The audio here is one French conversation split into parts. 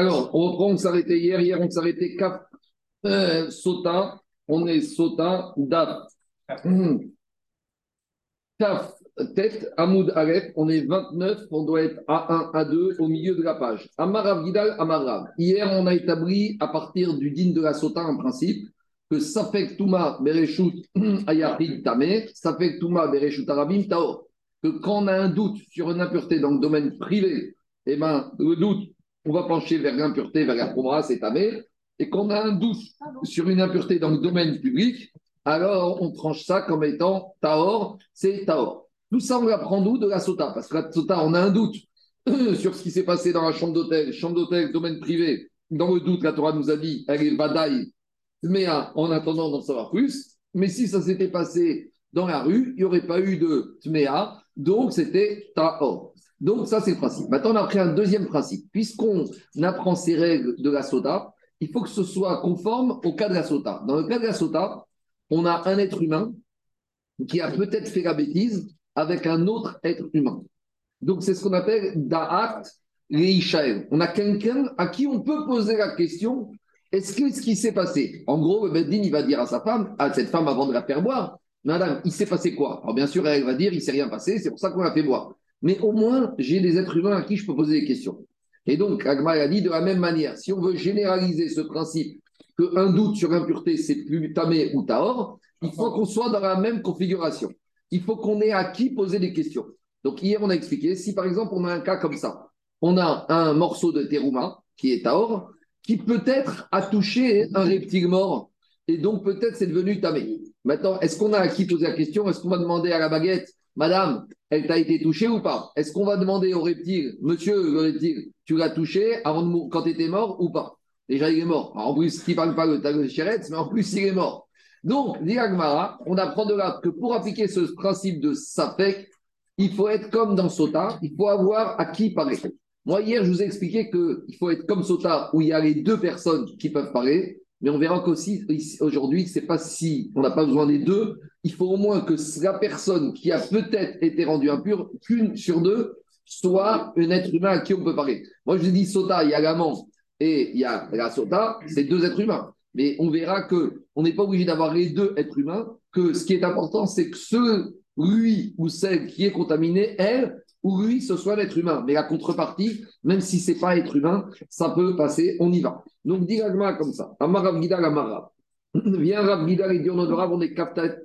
Alors, on reprend, on s'arrêtait hier. Hier, on s'arrêtait Kaf euh, Sota. On est Sota Daf. Kaf tête, Hamoud Aleph. On est 29. On doit être A1, A2 au milieu de la page. Amarav Gidal, Amarav. Hier, on a établi à partir du din de la Sota un principe que Safek Touma Bereshut Ayahid Tamer, Safek Touma Bereshut Arabim Taor. Que quand on a un doute sur une impureté dans le domaine privé, eh ben, le doute on va pencher vers l'impureté, vers la promra, c'est tamé. Et qu'on a un doute sur une impureté dans le domaine public, alors on tranche ça comme étant taor, c'est taor. Tout ça, on l'apprend d'où De la sota. Parce que la sota, on a un doute sur ce qui s'est passé dans la chambre d'hôtel, chambre d'hôtel, domaine privé. Dans le doute, la Torah nous a dit, elle est badaï, mais en attendant d'en savoir plus. Mais si ça s'était passé dans la rue, il n'y aurait pas eu de tmea, donc c'était taor. Donc, ça, c'est le principe. Maintenant, on a pris un deuxième principe. Puisqu'on apprend ces règles de la sota, il faut que ce soit conforme au cas de la sota. Dans le cas de la sota, on a un être humain qui a peut-être fait la bêtise avec un autre être humain. Donc, c'est ce qu'on appelle da'at leishael. On a quelqu'un à qui on peut poser la question est-ce que ce qui s'est passé? En gros, le Beddin, il va dire à sa femme, à cette femme avant de la faire boire Madame, il s'est passé quoi? Alors, bien sûr, elle va dire il s'est rien passé, c'est pour ça qu'on l'a fait boire mais au moins, j'ai des êtres humains à qui je peux poser des questions. Et donc, Agma a dit de la même manière, si on veut généraliser ce principe qu'un doute sur impureté, c'est plus tamé ou taor, il faut qu'on soit dans la même configuration. Il faut qu'on ait à qui poser des questions. Donc, hier, on a expliqué, si par exemple, on a un cas comme ça, on a un morceau de terouma, qui est taor, qui peut-être a touché un reptile mort, et donc peut-être c'est devenu tamé. Maintenant, est-ce qu'on a à qui poser la question? Est-ce qu'on va demander à la baguette? Madame, elle t'a été touchée ou pas? Est-ce qu'on va demander au reptile, monsieur le reptile, tu l'as touché avant de quand tu étais mort ou pas? Déjà, il est mort. en plus, qui ne parle pas de ta mais en plus, il est mort. Donc, dit on apprend de là que pour appliquer ce principe de Safek, il faut être comme dans Sota, il faut avoir à qui parler. Moi, hier, je vous ai expliqué qu'il faut être comme Sota, où il y a les deux personnes qui peuvent parler, mais on verra qu'aussi, aujourd'hui, c'est pas si on n'a pas besoin des deux. Il faut au moins que la personne qui a peut-être été rendue impure, qu'une sur deux, soit un être humain à qui on peut parler. Moi, je dis Sota, il y a l'amant et il y a la Sota, c'est deux êtres humains. Mais on verra que on n'est pas obligé d'avoir les deux êtres humains, que ce qui est important, c'est que ce, lui ou celle qui est contaminée, elle, ou lui, ce soit l'être humain. Mais la contrepartie, même si ce n'est pas être humain, ça peut passer, on y va. Donc, dit comme ça. Amar Rav Gidal, Amar Viens Rav Gidal et dit on on est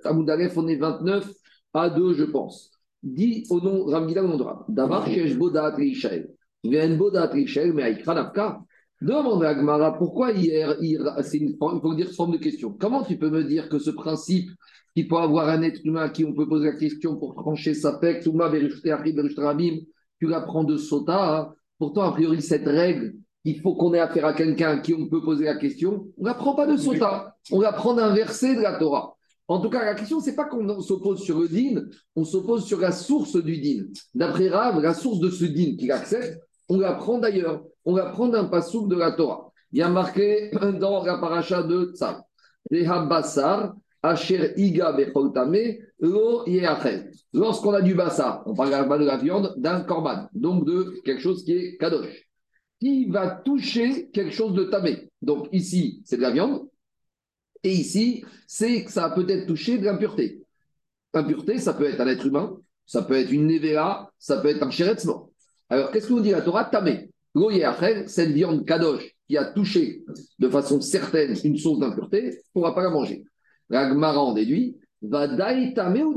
Amoudalef, on est 29 à 2, je pense. Dit au nom Rav Gidal, de Rav. Davar Shesh Bodat Reishael. Vien Bodat Reishael, mais Aikra Nafka. Demande à Agmara pourquoi hier, c'est une, il faut dire forme de question. Comment tu peux me dire que ce principe qu'il faut avoir un être humain à qui on peut poser la question pour trancher sa pec, tu l'apprends de Sota. Hein. Pourtant, a priori, cette règle, il faut qu'on ait affaire à quelqu'un à qui on peut poser la question. On ne l'apprend pas de Sota, on l'apprend d'un verset de la Torah. En tout cas, la question, c'est pas qu'on s'oppose sur le din, on s'oppose sur la source du din. D'après Rav, la source de ce din qu'il accepte, on l'apprend d'ailleurs. On l'apprend d'un passouk de la Torah. Il y a marqué dans la paracha de Tzal. Les Habassar, Iga Lorsqu'on a du bassa, on parle de la viande, d'un korban, donc de quelque chose qui est kadosh, qui va toucher quelque chose de tamé. Donc ici, c'est de la viande, et ici, c'est que ça a peut-être touché de l'impureté. L'impureté, ça peut être un être humain, ça peut être une nevera, ça peut être un Alors, qu'est-ce que nous dit la Torah? Tamé. Cette viande kadosh qui a touché de façon certaine une source d'impureté, on ne pourra pas la manger. Ragmara en déduit, va ou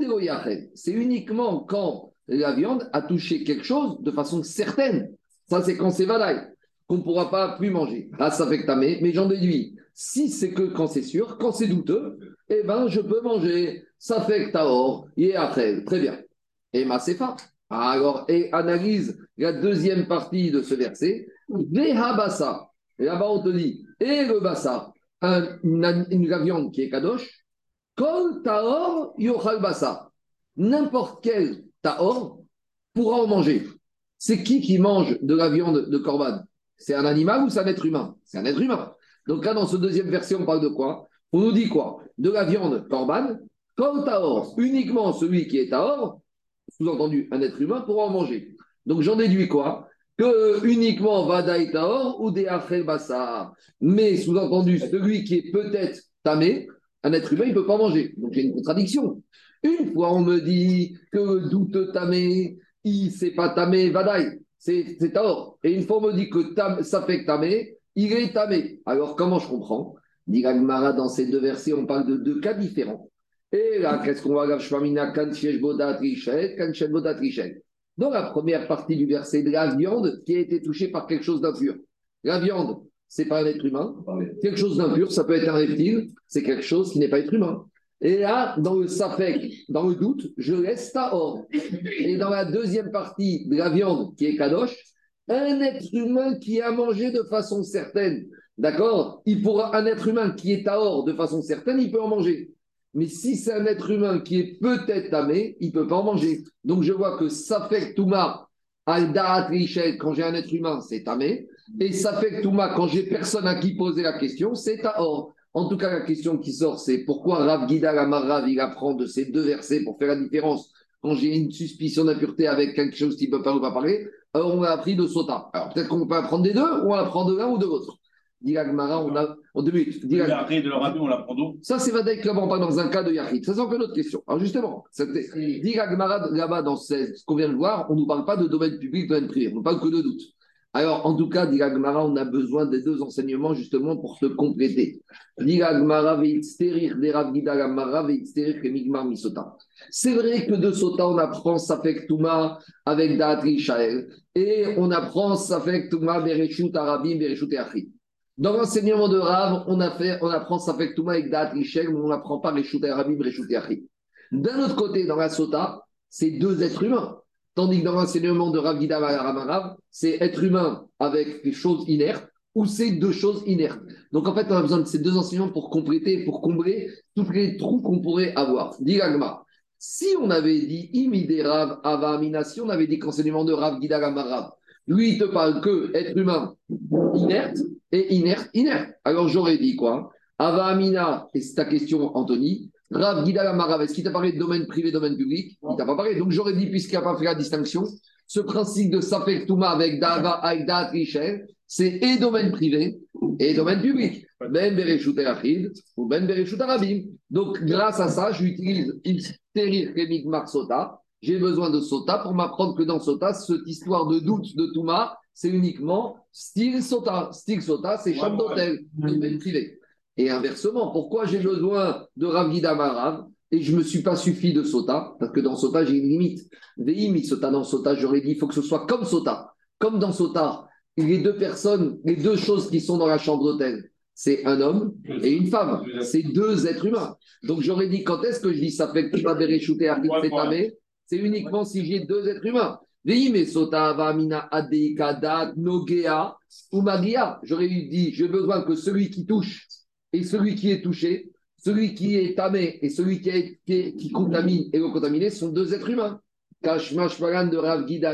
C'est uniquement quand la viande a touché quelque chose de façon certaine. Ça, c'est quand c'est vadaï, qu'on ne pourra pas plus manger. Ah, ça fait tamé, mais j'en déduis. Si c'est que quand c'est sûr, quand c'est douteux, eh ben, je peux manger. Ça fait taor, et. Très bien. Et ma pas. Alors, et analyse la deuxième partie de ce verset. Vehabasa. Là-bas, on te dit, et le bassa, une, une, viande qui est kadosh, Kol taor basa. N'importe quel taor pourra en manger. C'est qui qui mange de la viande de corban? C'est un animal ou c'est un être humain? C'est un être humain. Donc là, dans ce deuxième verset, on parle de quoi? On nous dit quoi? De la viande corban, kol taor, uniquement celui qui est taor, sous-entendu un être humain, pourra en manger. Donc j'en déduis quoi? Que uniquement Vadaï Taor ou des. Mais sous-entendu, celui qui est peut-être tamé, un être humain, il ne peut pas manger. Donc il y a une contradiction. Une fois, on me dit que doute tamé, il c'est pas tamé, Vadaï, c'est Taor. Et une fois, on me dit que tam, ça fait tamé, il est tamé. Alors comment je comprends? Diragmara, dans ces deux versets, on parle de deux cas différents. Et là, qu'est-ce qu'on va Dans la première partie du verset, de la viande qui a été touchée par quelque chose d'impur. La viande, c'est pas un être humain. Quelque chose d'impur, ça peut être un reptile, c'est quelque chose qui n'est pas être humain. Et là, dans le safek, dans le doute, je laisse ta or. Et dans la deuxième partie de la viande qui est kadosh, un être humain qui a mangé de façon certaine, d'accord Il pourra un être humain qui est à or de façon certaine, il peut en manger. Mais si c'est un être humain qui est peut-être tamé, il ne peut pas en manger. Donc je vois que Safek Touma, Aldaat quand j'ai un être humain, c'est tamé. Et Safek Touma, quand j'ai personne à qui poser la question, c'est à or. En tout cas, la question qui sort, c'est pourquoi Rav Gida Rav, il apprend de ces deux versets pour faire la différence quand j'ai une suspicion d'impureté avec quelque chose qui ne peut pas ou pas parler. Alors on a appris de Sota. Alors peut-être qu'on peut apprendre des deux ou on apprend de l'un ou de l'autre. Dit on a en deux minutes. Dit de leur on l'apprend d'où? Ça, c'est Vadaïk là pas dans un cas de Yahid. Ça, c'est encore une autre question. Alors justement, dit là-bas, dans ce qu'on vient de voir, on ne nous parle pas de domaine public, de domaine privé. On ne parle que de doute. Alors, en tout cas, dit on a besoin des deux enseignements justement pour se compléter. Dit C'est vrai que de Sota, on apprend Safek Touma avec Daatri Shael et on apprend Safek Touma Bereshut Arabim, Bereshut Achid. Dans l'enseignement de Rav, on, a fait, on apprend Safek Touma avec Da'at Rishel, mais on n'apprend pas Reshut Arabim, Reshut. D'un autre côté, dans la Sota, c'est deux êtres humains. Tandis que dans l'enseignement de Rav Gida Rav, c'est être humain avec des choses inertes ou c'est deux choses inertes. Donc en fait, on a besoin de ces deux enseignements pour compléter, pour combler tous les trous qu'on pourrait avoir. Digagma. Si on avait dit Imide Rav Ava Amina, si on avait dit qu'enseignement de Rav Gida Rav, lui, il te parle que être humain inerte et inerte, inerte. Alors j'aurais dit quoi? Ava Amina, et c'est ta question, Anthony, Rav Gidal Amarav, est-ce qu'il t'a parlé de domaine privé, domaine public? Il t'a pas parlé. Donc j'aurais dit, puisqu'il n'a pas fait la distinction, ce principe de Safek Touma avec Dava, avec Daat c'est et domaine privé et domaine public. Ben Bereshut Achid ou Ben Bereshut Arabim. Donc grâce à ça, j'utilise Isterir Kemik Sota. J'ai besoin de Sota pour m'apprendre que dans Sota, cette histoire de doute de Touma, c'est uniquement style Sota. Style Sota, c'est chambre d'hôtel, domaine privé. Et inversement, pourquoi j'ai besoin de Rav Marav et je ne me suis pas suffi de Sota? Parce que dans Sota, j'ai une limite. Veim, Sota dans Sota, j'aurais dit, il faut que ce soit comme Sota. Comme dans Sota, les deux personnes, les deux choses qui sont dans la chambre d'hôtel, c'est un homme et une femme. C'est deux êtres humains. Donc j'aurais dit, quand est-ce que je dis ça fait que tu vas c'est C'est uniquement si j'ai deux êtres humains. J'aurais dit, j'ai besoin que celui qui touche et celui qui est touché, celui qui est tamé et celui qui, est, qui, contamine et le contaminé sont deux êtres humains. de Rav Gida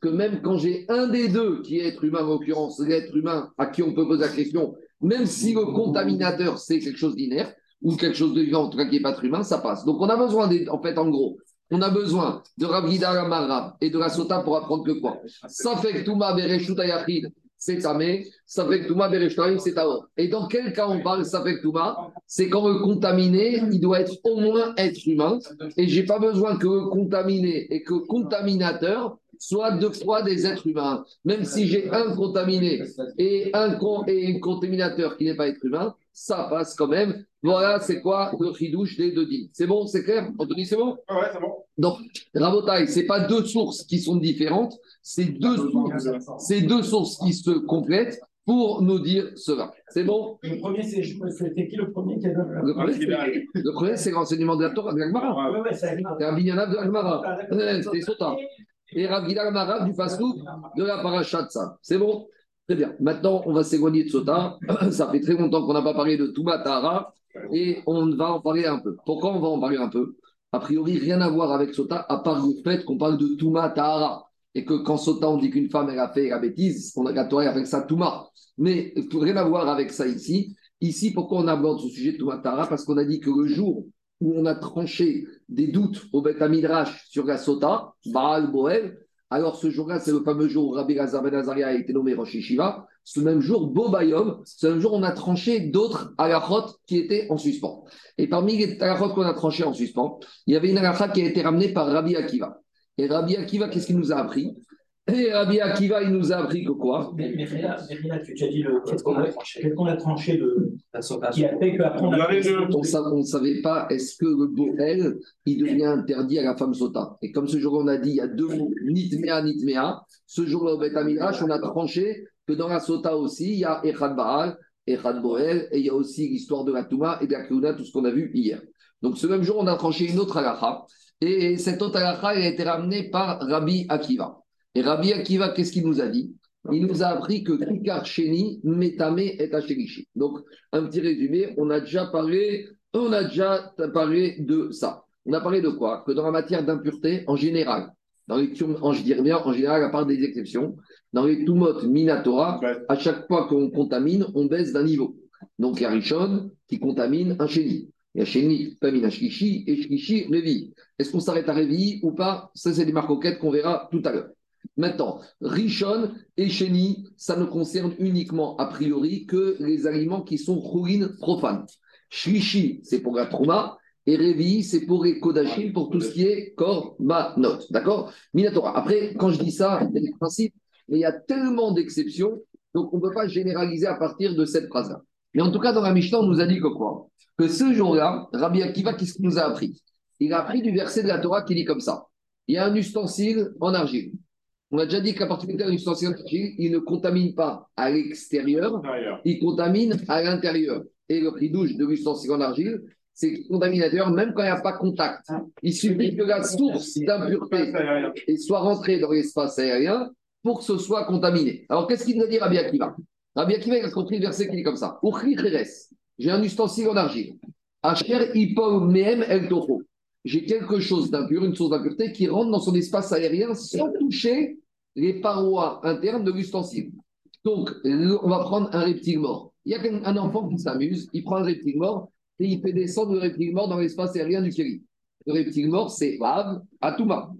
que même quand j'ai un des deux qui est être humain, en l'occurrence l'être humain à qui on peut poser la question, même si le contaminateur c'est quelque chose d'inerte ou quelque chose de vivant, en tout cas qui n'est pas être humain, ça passe. Donc on a besoin, en fait, en gros, on a besoin de Rav Gida et de la Sota pour apprendre que quoi Ça fait que Touma c'est Tamé, Safek Touma, Bereshtarim, c'est Taor. Et dans quel cas on parle Safek Touma? C'est quand le contaminé, il doit être au moins être humain. Et j'ai pas besoin que contaminé et que contaminateur soient deux fois des êtres humains. Même si j'ai un contaminé et un, et un contaminateur qui n'est pas être humain, ça passe quand même. Voilà, c'est quoi le chidouche des deux dits. C'est bon, c'est clair Anthony, c'est bon? Ouais, c'est bon. Donc, Rabotai, ce n'est pas deux sources qui sont différentes, c'est deux, sources, deux sources qui se complètent pour nous dire cela. C'est bon? Le premier, c'est qui le premier qui a Le premier, le premier c'est l'enseignement de la Torah de l'Agmara. Oui, oui, c'est un bignanav de l'Agmara. Ah, c'est Sota. Et Rav Gilal du Fasou de la Parachatsa. C'est bon? Très bien. Maintenant, on va s'éloigner de Sota. Ça fait très longtemps qu'on n'a pas parlé de Toumatara et on va en parler un peu. Pourquoi on va en parler un peu? A priori, rien à voir avec Sota, à part le fait qu'on parle de Toumatara et que quand Sota, on dit qu'une femme, elle a fait la bêtise, on a gâté avec ça Touma. Mais rien à voir avec ça ici. Ici, pourquoi on aborde ce sujet de Toumatara Parce qu'on a dit que le jour où on a tranché des doutes au Beth Midrash sur la Sota, Baal Boel, alors ce jour-là, c'est le fameux jour où Rabbi Lazar Ben Azaria a été nommé Rosh. Ce même jour, Bobayom, ce même jour, on a tranché d'autres halachot qui étaient en suspens. Et parmi les halachot qu'on a tranchés en suspens, il y avait une halakha qui a été ramenée par Rabbi Akiva. Et Rabbi Akiva, qu'est-ce qu'il nous a appris? Et Rabbi Akiva, il nous a appris que quoi? Mais, mais tu, tu as dit le qu'est-ce qu'on a tranché? Qu'est-ce qu'on a tranché de qui a fait qu'après on a on ne savait pas est-ce que le Boel il devient interdit à la femme sota? Et comme ce jour on a dit il y a deux mots nitmea nitmea, ce jour-là au Bet on a tranché que dans la sota aussi il y a Echad Baal, Echad Boel et il y a aussi l'histoire de la Touma et de la tout ce qu'on a vu hier. Donc ce même jour on a tranché une autre halakha et cette autre halakha elle a été ramenée par Rabbi Akiva. Et Rabbi Akiva, qu'est-ce qu'il nous a dit? Il nous a appris que Kikar Sheni, Metame et Asherishi. Donc, un petit résumé, on a déjà parlé, on a déjà parlé de ça. On a parlé de quoi? Que dans la matière d'impureté, en général, dans les je dirais bien, en général, à part des exceptions, dans les Tumot Minatora, à chaque fois qu'on contamine, on baisse d'un niveau. Donc, il y a Rishon qui contamine un Sheni. Il y a qui contamine un Shlishi et Shlishi Révi. Est-ce qu'on s'arrête à Révi ou pas? Ça, c'est des marcoquettes qu'on verra tout à l'heure. Maintenant, Rishon et Sheni, ça ne concerne uniquement a priori que les aliments qui sont chourines profanes. Shlishi, c'est pour la trauma, et Revi, c'est pour les kodashim, pour tout ce qui est korbanot. D'accord? Minatora. Après, quand je dis ça, il y a des principes, mais il y a tellement d'exceptions, donc on ne peut pas généraliser à partir de cette phrase-là. Mais en tout cas, dans la Mishnah, on nous a dit que quoi? Que ce jour-là, Rabbi Akiva, qu'est-ce qu'il nous a appris? Il a appris du verset de la Torah qui dit comme ça. Il y a un ustensile en argile. On a déjà dit qu'à partir de l'ustensile il ne contamine pas à l'extérieur, il contamine à l'intérieur. Et le prix douche de l'ustensile en argile, c'est contaminateur même quand il n'y a pas contact. Il suffit que la source d'impureté soit rentrée dans l'espace aérien pour que ce soit contaminé. Alors qu'est-ce qu'il nous a dit Rabbi Akiva? Rabbi Akiva il a compris le verset qui dit comme ça. J'ai un ustensile en argile. J'ai quelque chose d'impur, une source d'impureté qui rentre dans son espace aérien sans toucher les parois internes de l'ustensile. Donc, on va prendre un reptile mort. Il y a un enfant qui s'amuse, il prend un reptile mort et il fait descendre le reptile mort dans l'espace aérien du Kéli. Le reptile mort, c'est Vav, Atouma.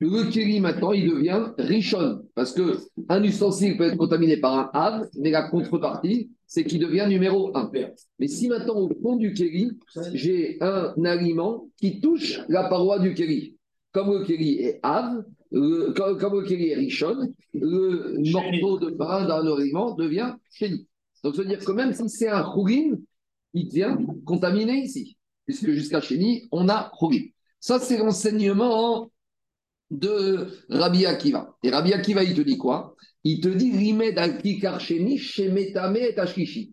Le Kéli, maintenant, il devient Richon, parce qu'un ustensile peut être contaminé par un Av, mais la contrepartie, c'est qu'il devient numéro 1. Mais si maintenant, au fond du Kéli, j'ai un aliment qui touche la paroi du Kéli, comme le Kéli est Av, le, comme, le est Richon, le morceau de pain d'un aliment devient chéni. Donc, ça veut dire que même si c'est un chougin, il devient contaminé ici. Puisque jusqu'à chéni, on a chougin. Ça, c'est l'enseignement de Rabbi Akiva. Et Rabbi Akiva, il te dit quoi? Il te dit Rimed al sheni shemetame et ashkishi.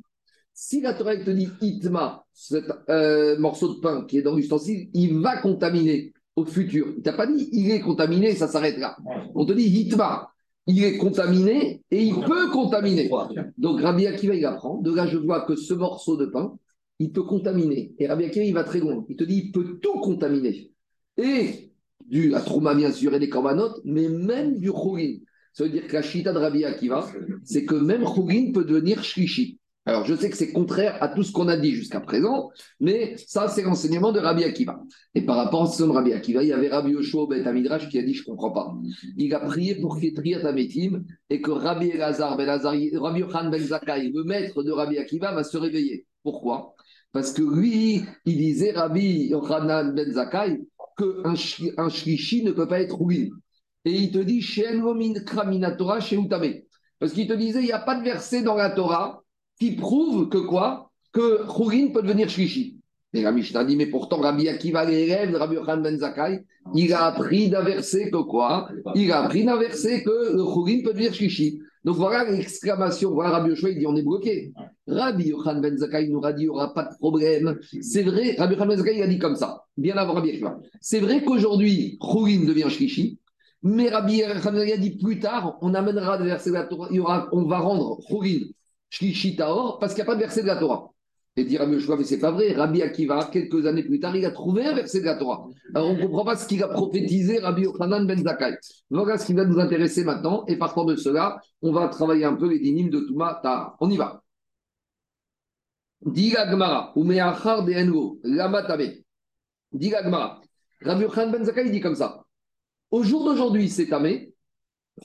Si la Torah te dit itma, ce euh, morceau de pain qui est dans l'ustensile, il va contaminer au futur. Il t'a pas dit il est contaminé, ça s'arrête là. On te dit hitma, il est contaminé et il peut contaminer. Donc Rabbi Akiva, il apprend. De là, je vois que ce morceau de pain, il peut contaminer. Et Rabbi Akiva, il va très loin. Il te dit il peut tout contaminer. Et du la trauma, bien sûr, et des corbanotes, mais même du chougin. Ça veut dire que la chita de Rabbi Akiva, c'est que même chougin peut devenir shlishi. Alors, je sais que c'est contraire à tout ce qu'on a dit jusqu'à présent, mais ça, c'est l'enseignement de Rabbi Akiva. Et par rapport à ce Rabbi Akiva, il y avait Rabbi Yoshua Ben Amidrash qui a dit Je ne comprends pas. Il a prié pour Kétria Tametim et que Rabbi Elazar, ben Rabbi Yochan Ben Zakai, le maître de Rabbi Akiva, va se réveiller. Pourquoi? Parce que lui, il disait, Rabbi Yochanan Ben Zakai, qu'un un shlishi ne peut pas être ruiné. Et il te dit Utame. Parce qu'il te disait Il n'y a pas de verset dans la Torah qui prouve que quoi? Que Khourin peut devenir Shlishi. Et la Mishnah dit, mais pourtant Rabbi Akiva, l'élève de Rabbi Yochanan Ben Zakai, il a appris d'un que quoi? Il a appris d'un que le peut devenir Shlishi. Donc voilà l'exclamation, voilà Rabbi Yoshua, il dit on est bloqué. Rabbi Yochanan Ben Zakai nous a dit il n'y aura pas de problème. C'est vrai, Rabbi Yochanan Ben Zakai a dit comme ça, bien avant Rabbi Akiva. C'est vrai qu'aujourd'hui, Khourin devient Shlishi, mais Rabbi Yochanan a dit plus tard, on amènera des versets de la Torah, il y aura, on va rendre Khourin parce qu'il n'y a pas de verset de la Torah. Et dire Yoshua, mais c'est pas vrai. Rabbi Akiva, quelques années plus tard, il a trouvé un verset de la Torah. Alors on ne comprend pas ce qu'il a prophétisé Rabbi Yochanan ben Zakai. Voilà ce qui va nous intéresser maintenant. Et partant de cela, on va travailler un peu les dynimes de Touma Tahara. On y va. Diga Gmara, Umeachar de Engo, Lamatabe. Diga Gmara. Rabbi Yochanan ben Zakai dit comme ça. Au jour d'aujourd'hui, c'est tamé,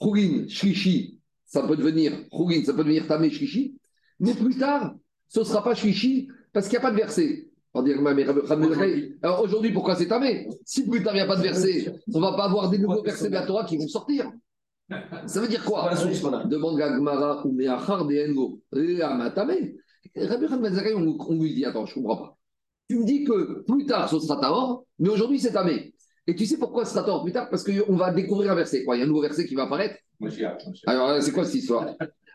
Khourin, Shlishi, ça peut devenir Khourin, ça peut devenir Tamé, Shlishi. Mais plus tard, ce ne sera pas Shlishi parce qu'il n'y a pas de verset. Alors aujourd'hui, pourquoi c'est tamé Si plus tard il n'y a pas de verset, on ne va pas avoir des nouveaux versets de la Torah qui vont sortir. Ça veut dire quoi? Demande Gagmara ou Meachar de Engo. Rabbi on lui dit Attends, je ne comprends pas. Tu me dis que plus tard ce sera Taor, mais aujourd'hui c'est tamé. Et tu sais pourquoi ce sera plus tard? Parce qu'on va découvrir un verset. Quoi. Il y a un nouveau verset qui va apparaître. Alors c'est quoi cette histoire?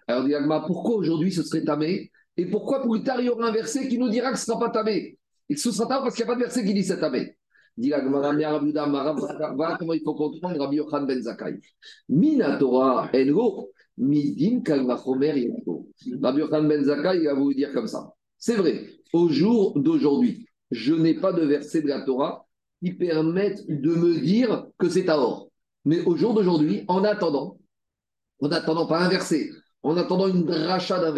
Alors dit pourquoi aujourd'hui ce serait tamé? Et pourquoi plus tard il y aura un verset qui nous dira que ce ne sera pas tamé? Et ce sera parce qu'il n'y a pas de verset qui dit cette année. Voilà comment il faut comprendre Rabbi Yochan ben Zakai. Mina Torah engo, midin kalvachomer yendo. Rabbi Yochan ben Zakai, va vous dire comme ça. C'est vrai, au jour d'aujourd'hui, je n'ai pas de verset de la Torah qui permettent de me dire que c'est or. Mais au jour d'aujourd'hui, en attendant, en attendant pas un verset, en attendant une dracha d'un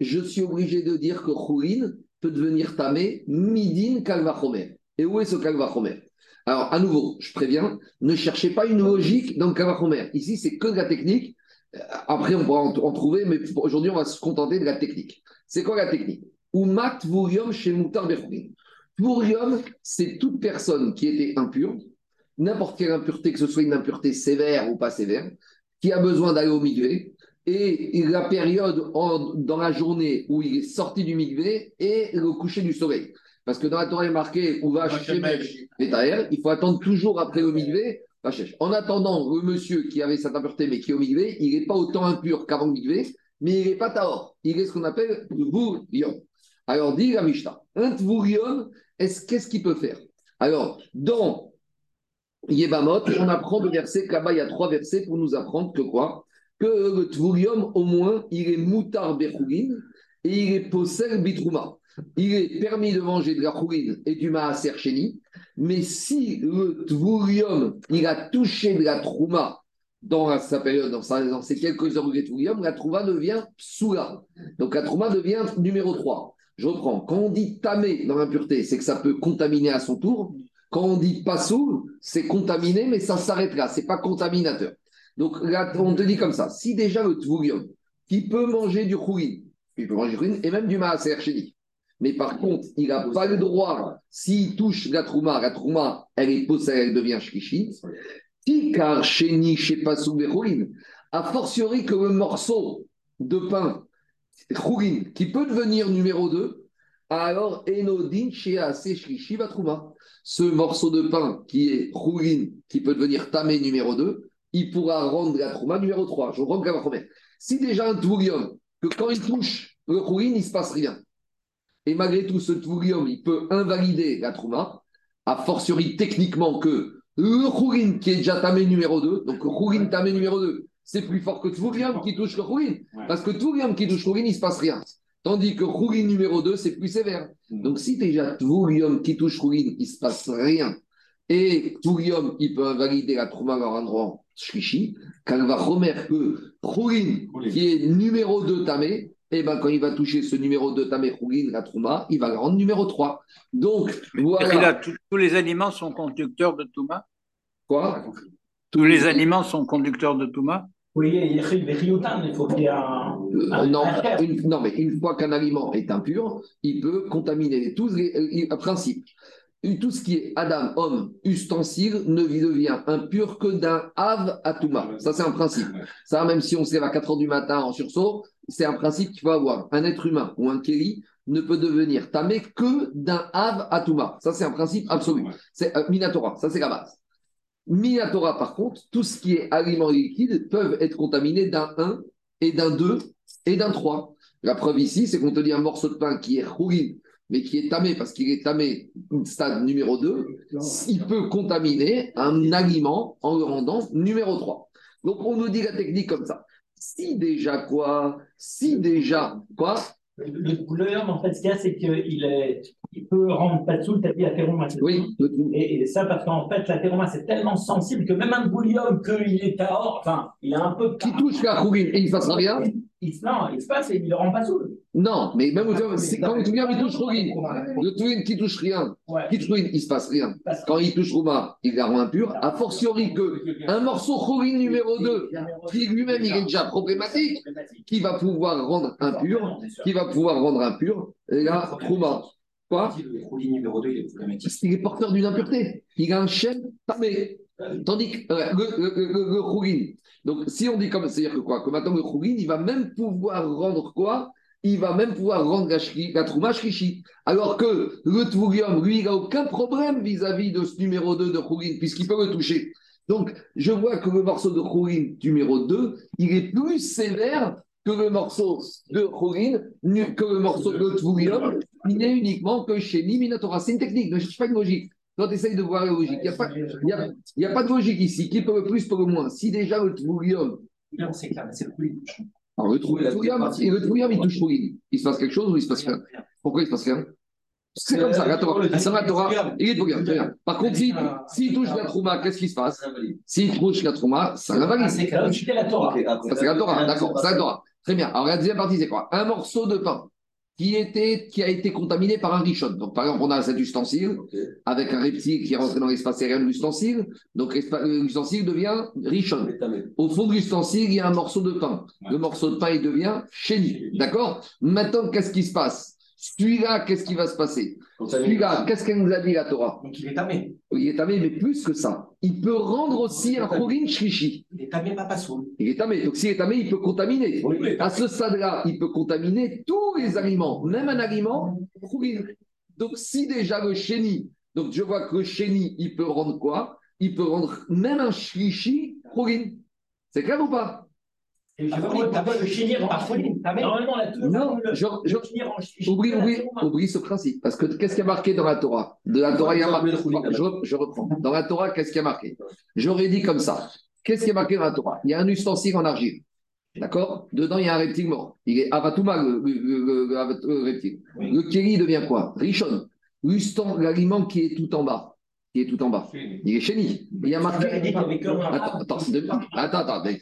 je suis obligé de dire que Khourin, peut devenir tamé midin kalvachomer. Et où est ce kalvachomer Alors, à nouveau, je préviens, ne cherchez pas une logique dans le kalvachomer. Ici, c'est que de la technique. Euh, après, on pourra en, trouver, mais aujourd'hui, on va se contenter de la technique. C'est quoi la technique? Umat vurium chez Moutar Vurium, c'est toute personne qui était impure, n'importe quelle impureté, que ce soit une impureté sévère ou pas sévère, qui a besoin d'aller au milieu, et la période dans la journée où il est sorti du migvé et le coucher du soleil. Parce que dans la Torah, il est marqué où va il faut attendre toujours après le migvé. En attendant, le monsieur qui avait cette impureté mais qui est au migvé, il n'est pas autant impur qu'avant le migvé, mais il n'est pas taor. Il est ce qu'on appelle Tvurion. Alors, dit la Mishnah, un Tvurion, qu'est-ce qu'il peut faire? Alors, dans Yebamot, on apprend le verset, là-bas, il y a trois versets pour nous apprendre que quoi? Que le tvurium, au moins, il est moutar bechougin et il est possède bitrouma. Il est permis de manger de la chougin et du maaser chéni, mais si le tvurium, il a touché de la trouma dans sa période, dans, dans ces quelques heures de tvurium, la trouma devient psoula. Donc la trouma devient numéro 3. Je reprends. Quand on dit tamé dans l'impureté, c'est que ça peut contaminer à son tour. Quand on dit pasoul, c'est contaminé, mais ça s'arrête là. C'est pas contaminateur. Donc on te dit comme ça, si déjà le tvurium, qui peut manger du khourin, il peut manger du khourin et même du maaser chéni, mais par contre, il n'a pas le droit, s'il touche la trouma, la trouma, elle est possède, elle devient shkishi, tikar chéni chez pasou a fortiori que le morceau de pain khourin, qui peut devenir numéro 2, alors enodin chez assez shkishi va trouma. Ce morceau de pain qui est khourin, qui peut devenir tamé numéro 2, il pourra rendre la trouma numéro 3. Je rends la première. Si déjà un tvurium, que quand il touche le khourin, il ne se passe rien. Et malgré tout, ce tvurium, il peut invalider la trouma, a fortiori techniquement que le khourin qui est déjà tamé numéro 2, donc le khourin tamé numéro 2, c'est plus fort que tvurium qui touche le khourin. Parce que tvurium qui touche le khourin, il ne se passe rien. Tandis que khourin numéro 2, c'est plus sévère. Mm. Donc si déjà tvurium qui touche khourin, il ne se passe rien. Et tvurium, il peut invalider la trouma en endroit Shlishi, quand va remettre que Khourin, qui est numéro 2 Tamé, et eh ben, quand il va toucher ce numéro 2 Tamé Khourin, la Trouma, il va le rendre numéro 3. Donc, voilà. tous les aliments sont conducteurs de Touma? Quoi? Tous les aliments sont conducteurs de Touma? Oui, il faut qu'il y ait un. Euh, non, non, mais une fois qu'un aliment est impur, il peut contaminer tous les. Euh, principe tout ce qui est Adam, homme, ustensile, ne devient impur que d'un Av Touma. Ça, c'est un principe. Ça, même si on se lève à 4 h du matin en sursaut, c'est un principe qu'il faut avoir. Un être humain ou un Kéli ne peut devenir tamé que d'un Av Touma. Ça, c'est un principe absolu. C'est euh, Minatora, ça, c'est la base. Minatora, par contre, tout ce qui est aliments liquides peuvent être contaminés d'un 1 et d'un 2 et d'un 3. La preuve ici, c'est qu'on te dit un morceau de pain qui est rougi mais qui est tamé parce qu'il est tamé stade numéro 2, il peut contaminer un aliment en le rendant numéro 3. Donc on nous dit la technique comme ça. Si déjà quoi Si déjà quoi le couleur, en fait, ce qu'il y a, c'est qu'il est, il peut rendre pas dessous le tapis à Oui. Et, et, ça, parce qu'en fait, la c'est tellement sensible que même un bouillon, qu'il est à or, enfin, il a un peu. Qui touche la rouille et il ne fasse rien il, non, il se passe et il ne le rend pas sourd. Non, mais même Ah, quand le Touviam, il touche Rougin. Ouais. Le Touviam qui touche rien, qui touche il ne se passe rien. Quand il touche Rouma, il la rend impur. A fortiori que un morceau Rougin numéro 2, qui lui-même il est déjà problématique, qui va pouvoir rendre impur, qui va pouvoir rendre impur la Rouma. Quoi Le numéro 2, il est problématique. Qu'il est porteur d'une impureté. Il a un chêne tamé. Tandis que euh, le, Khourin. Donc, si on dit comme c'est-à-dire que quoi Que maintenant, le Khourin, il va même pouvoir rendre quoi? Il va même pouvoir rendre la, shri- la Trouma. Alors que le Tvurium, lui, il n'a aucun problème vis-à-vis de ce numéro 2 de Khourin, puisqu'il peut le toucher. Donc, je vois que le morceau de Khourin numéro 2, il est plus sévère que le morceau de Khourin, que le morceau de Tvurium, il n'est uniquement que chez Minatora. C'est une technique, ne cherche pas une logique. Toi, tu essayes de voir la logique. Il n'y a, y a, a pas de logique ici. Qui peut le plus, peut le moins. Si déjà le Tvurium, Non, c'est clair, mais c'est le roulis. alors le et le Tvurium, il touche Khourin, il se passe quelque chose ou il se passe rien? Pourquoi il se passe rien? C'est comme ça, la Torah. C'est la Torah. Il est Tvurium, très bien. Par contre, s'il s'il touche la Trouma, qu'est-ce qui se passe? S'il touche la Trouma, ça Ah, invalide. c'est la Torah. Ça, c'est la Torah, d'accord, c'est la Torah. Très bien. Alors, la deuxième partie, c'est quoi? Un morceau de pain qui, était, qui a été contaminé par un richon. Donc, par exemple, on a cet ustensile avec un reptile qui est rentré dans l'espace aérien de l'ustensile. Donc, l'ustensile devient richon. Au fond de l'ustensile, il y a un morceau de pain. Le morceau de pain, il devient chéni. D'accord? Maintenant, qu'est-ce qui se passe? Celui-là, qu'est-ce qui va se passer Celui-là, qu'est-ce qu'elle nous a dit la Torah Donc il est tamé. Il est tamé, mais plus que ça. Il peut rendre aussi un chorin shrishi. Il est tamé, pas. Il est tamé. Donc, s'il est tamé, il peut contaminer. Oui. À ce stade-là, il peut contaminer tous les aliments, même un aliment chourine. Donc, si déjà le chéni, donc je vois que le chéni, il peut rendre quoi? Il peut rendre même un shrishi chourine. C'est clair ou pas? Et je veux le chénir. Normalement, la Torah. Non, le- je- je- le chénir en ch'ti- Oublie, ce principe. Parce que qu'est-ce qui a marqué dans la Torah? De la Torah, il y a marqué. Je, re- je reprends. Dans la Torah, qu'est-ce qui a marqué? J'aurais dit comme ça. Qu'est-ce qui est marqué dans la Torah? Il y a un ustensile en argile. D'accord? Dedans, il y a un reptile mort. Il est avatouma, le, le- le- reptile. Oui. Le kéli devient quoi? Richon. L'aliment qui est tout en bas. Qui est tout en bas. Il est chéni. Il y a marqué. Attends, attends, attends, attends. mais-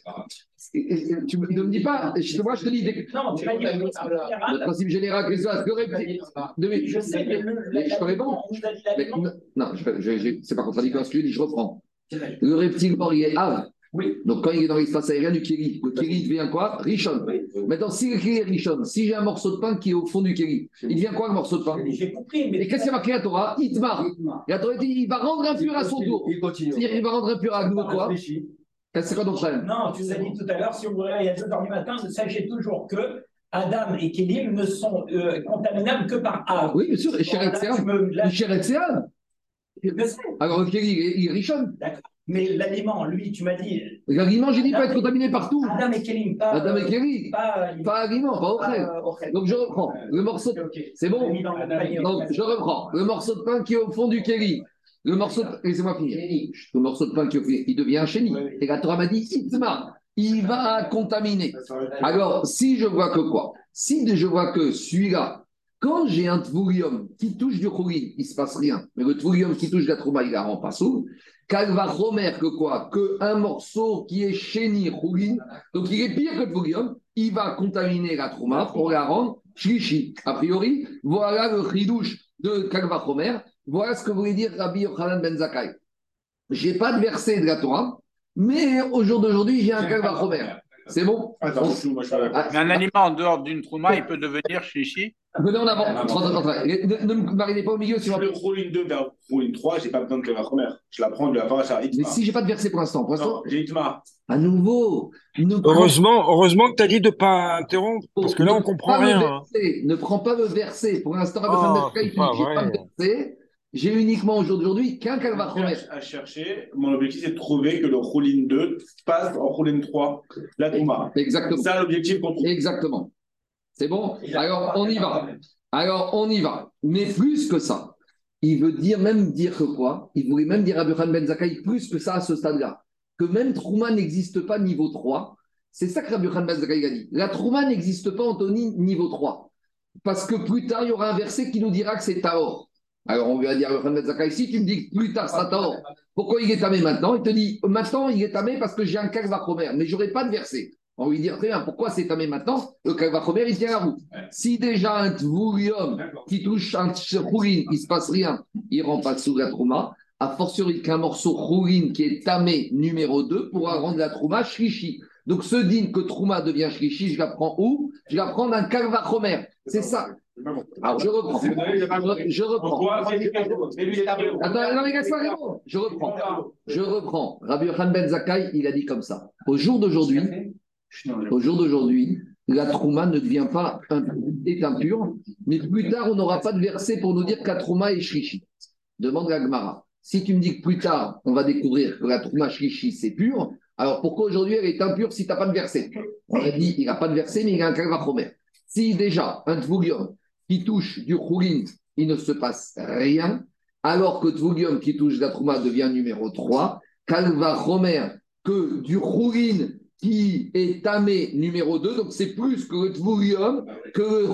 Tu ne me dis pas. je- Moi, je te dis. Non, tu m'as dit le principe Le général. principe général, qu'est-ce que. Je sais, mais je te réponds. on nous a dit Mais- l'aliment. non, c'est pas contradictoire ce que je dis, je reprends. Le reptile mort, il est Av. Oui. Donc, quand il est dans l'espace aérien du Kéli, le Kéli devient quoi? Richon. Oui. Maintenant, si le Kéli est Richon, si j'ai un morceau de pain qui est au fond du Kéli, il devient quoi le morceau de pain? J'ai compris, mais. Et qu'est-ce qui a marqué la Torah? Itmar. La Torah dit il va rendre impur à son tour. Il continue. C'est-à-dire qu'il va rendre impur à nouveau quoi? C'est quoi ton problème Non, tu nous as dit tout à l'heure, si on vous réveille à 2 h du matin, sachez toujours que Adam et Kélim ne sont euh, contaminables que par Av. Oui, bien sûr, et tu me-. Alors, le Kéli, il est- il est Richon. Mais l'aliment, lui, tu m'as dit L'aliment, j'ai dit, peut être contaminé partout. Adam et Kélim, pas. Adam et Kéli. Pas, Pas aliment, pas auprès. pas Ochel. Donc, je reprends. Le morceau de. C'est bon. Donc, je reprends. Le morceau de pain qui est au fond du kéli. Le morceau de... Laissez-moi finir. Le morceau de pain qui est au fond, il devient un chéni. Et la Torah m'a dit, Itma, il va contaminer. Alors, si je vois que quoi? Si je vois que celui-là, quand j'ai un tvurium qui touche du chourine, il ne se passe rien. Mais le tvurium qui touche la trouma, il la rend pas sourd. Qu'elle va remettre que quoi? Que un morceau qui est chéni, chourine, donc il est pire que le tvurium, il va contaminer la trouma pour la rendre shlishi. A priori, voilà le chidouche de Kalva Chomer. Voilà ce que voulait dire Rabbi Yochanan Ben Zakkai. Je n'ai pas de verset de la Torah, mais au jour d'aujourd'hui, j'ai un Kalva Chomer. C'est bon? Attends, moi je suis pas d'accord. Ah, Mais un aliment en dehors d'une trouma, il peut devenir chichi. Venez en avant. Ne, ne me marinez pas au milieu. Si sinon- je le Rouline 2 vers Rouline 3, j'ai pas besoin de la première. Je la prends de la paracha à Mais Itma. si j'ai pas de verset pour l'instant, pour l'instant, Non, j'ai Itma. à nouveau, Heureusement, heureusement que tu as dit de ne pas interrompre, parce que là, on ne comprend le rien. hein. Ne prends pas le verset. Pour l'instant, Oh, verset, c'est il dit, pas j'ai pas vrai. de verset. J'ai uniquement aujourd'hui qu'un Kalva Chomer. À chercher, mon objectif c'est de trouver que le Rouline 2 passe en Rouline 3, la Touma. Exactement. C'est ça l'objectif qu'on trouve. Exactement. C'est bon Alors, on y va. Alors, on y va. Mais plus que ça, il veut dire même dire que quoi? Il voulait même dire à Burhan Ben Zakkai plus que ça à ce stade-là. Que même Trouma n'existe pas niveau 3. C'est ça que Rabbi Yochanan Ben Zakkai a dit. La Trouma n'existe pas, Anthony, niveau 3. Parce que plus tard, il y aura un verset qui nous dira que c'est Taor. Alors, on lui a dit à Yochanan Ben Zakkai, si tu me dis que plus tard, c'est Taor, pourquoi il est tamé maintenant? Il te dit, maintenant, il est tamé parce que j'ai un Kalva Chomer, mais je n'aurai pas de verset. On lui dire très bien, pourquoi c'est tamé maintenant Le kalvachomer, il tient la route. Si déjà un tvurium qui touche un chourine, il ne se passe rien, il ne rend pas sous la trouma, a fortiori qu'un morceau chourine qui est tamé numéro 2 pourra rendre la trouma shlishi. Donc ce din que trouma devient shlishi, je l'apprends où Je l'apprends d'un kalvachomer. C'est ça. Alors je reprends. Je reprends. Attends, non, mais. Je reprends. Je reprends. Rabbi Yochanan Ben Zakkai, il a dit comme ça. Au jour d'aujourd'hui, au jour d'aujourd'hui, la trouma ne devient pas est impure, mais plus tard, on n'aura pas de verset pour nous dire que la trouma est shlishi. Demande la Gemara. Si tu me dis que plus tard, on va découvrir que la trouma shlishi, c'est pur, alors pourquoi aujourd'hui elle est impure si tu n'as pas de verset? On a dit, il n'a pas de verset, mais il a un kalvachomer. Si déjà, un tvoulium qui touche du choulin, il ne se passe rien, alors que tvoulium qui touche la trouma devient numéro 3, kalvachomer que du choulin qui est tamé numéro 2, donc c'est plus que le tvoulium, que le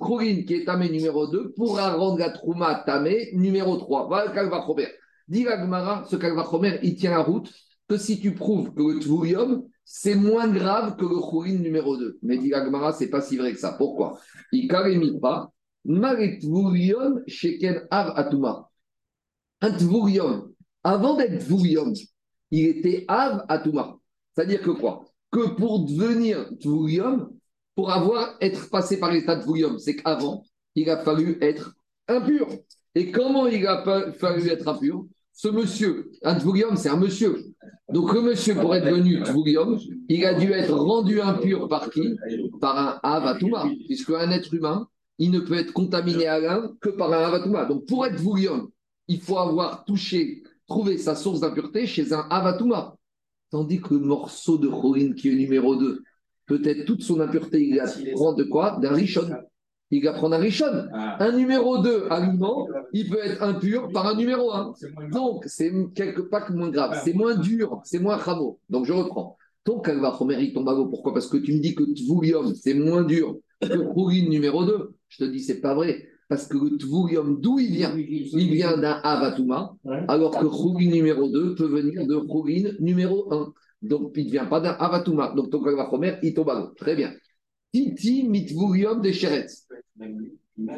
choulin qui est tamé numéro 2 pourra rendre la trouma tamé numéro 3. Voilà le kalvachomer. Dit la Gemara, ce kalvachomer, il tient la route que si tu prouves que le tvoulium, c'est moins grave que le chourine numéro 2. Mais dit la Gemara, c'est pas si vrai que ça. Pourquoi? Il pas. Malet tvoulium sheken av atuma. Un tvoulium, avant d'être tvoulium, il était av atuma. C'est-à-dire que quoi? Que pour devenir tvoulium, pour avoir être passé par l'état de tvoulium, c'est qu'avant, il a fallu être impur. Et comment il a fallu être impur? Ce monsieur, un tvoulium, c'est un monsieur. Donc le monsieur, pour être devenu tvoulium, il a dû être rendu impur par qui? Par un avatuma. Puisque un être humain, il ne peut être contaminé à l'un que par un avatuma. Donc pour être tvoulium, il faut avoir touché, trouvé sa source d'impureté chez un avatuma. Tandis que le morceau de choline qui est numéro 2, peut-être toute son impureté, il apprend de quoi? D'un richon. Il apprend d'un richon. Un numéro 2 aliment, il peut être impur par un numéro 1. Donc, c'est quelque part moins grave, c'est moins dur, c'est moins rameau. Donc, je reprends. Ton calvachomer, il tombe à l'eau. Pourquoi? Parce que tu me dis que tvoulium, c'est moins dur que choline numéro 2. Je te dis, c'est pas vrai. Parce que le tvoulium, d'où il vient Il vient d'un avatuma, alors que choline numéro 2 peut venir de choline numéro 1. Donc, il ne vient pas d'un avatuma. Donc, ton calvachomer, il tombe à l'eau. Très bien. Titi mitvoulium de Sheretz. Même non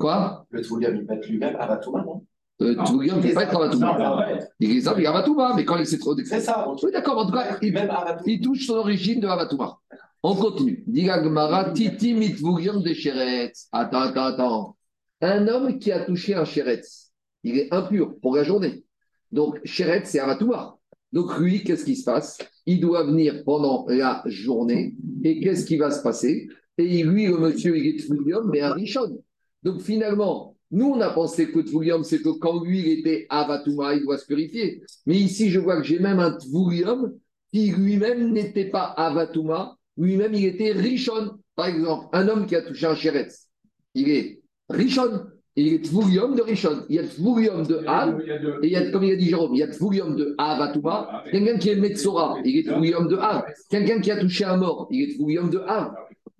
Quoi? Le Tvoulium, il peut être lui-même Avatouma, non? Euh, Tvoulium ne peut pas être avatuma. Il est il est avatuma, mais quand il s'est trop C'est ça. Oui, d'accord, en tout cas, il touche son origine de Avatuma. On continue. Diga Gemara, Titi de Sheretz. Attends, attends, attends. Un homme qui a touché un Sheretz, il est impur pour la journée. Donc, Sheretz, c'est Avatuma. Donc, lui, qu'est-ce qui se passe? Il doit venir pendant la journée. Et qu'est-ce qui va se passer? Et lui, le monsieur, il est Tvoulium, mais un Rishon. Donc, finalement, nous, on a pensé que Tvoulium, c'est que quand lui, il était Avatuma, il doit se purifier. Mais ici, je vois que j'ai même un Tvoulium qui lui-même n'était pas Avatuma, lui-même, il était Rishon. Par exemple, un homme qui a touché un Sheretz, il est Rishon. Il est Tvoulium de Rishon. Il y a Tvoulium de Av. Et il y a, comme il a dit Jérôme, il y a Tvoulium de Avatuma. Quelqu'un qui est Metzora, il est Tvoulium de Av. Quelqu'un qui a touché un mort, il est Tvoulium de Av.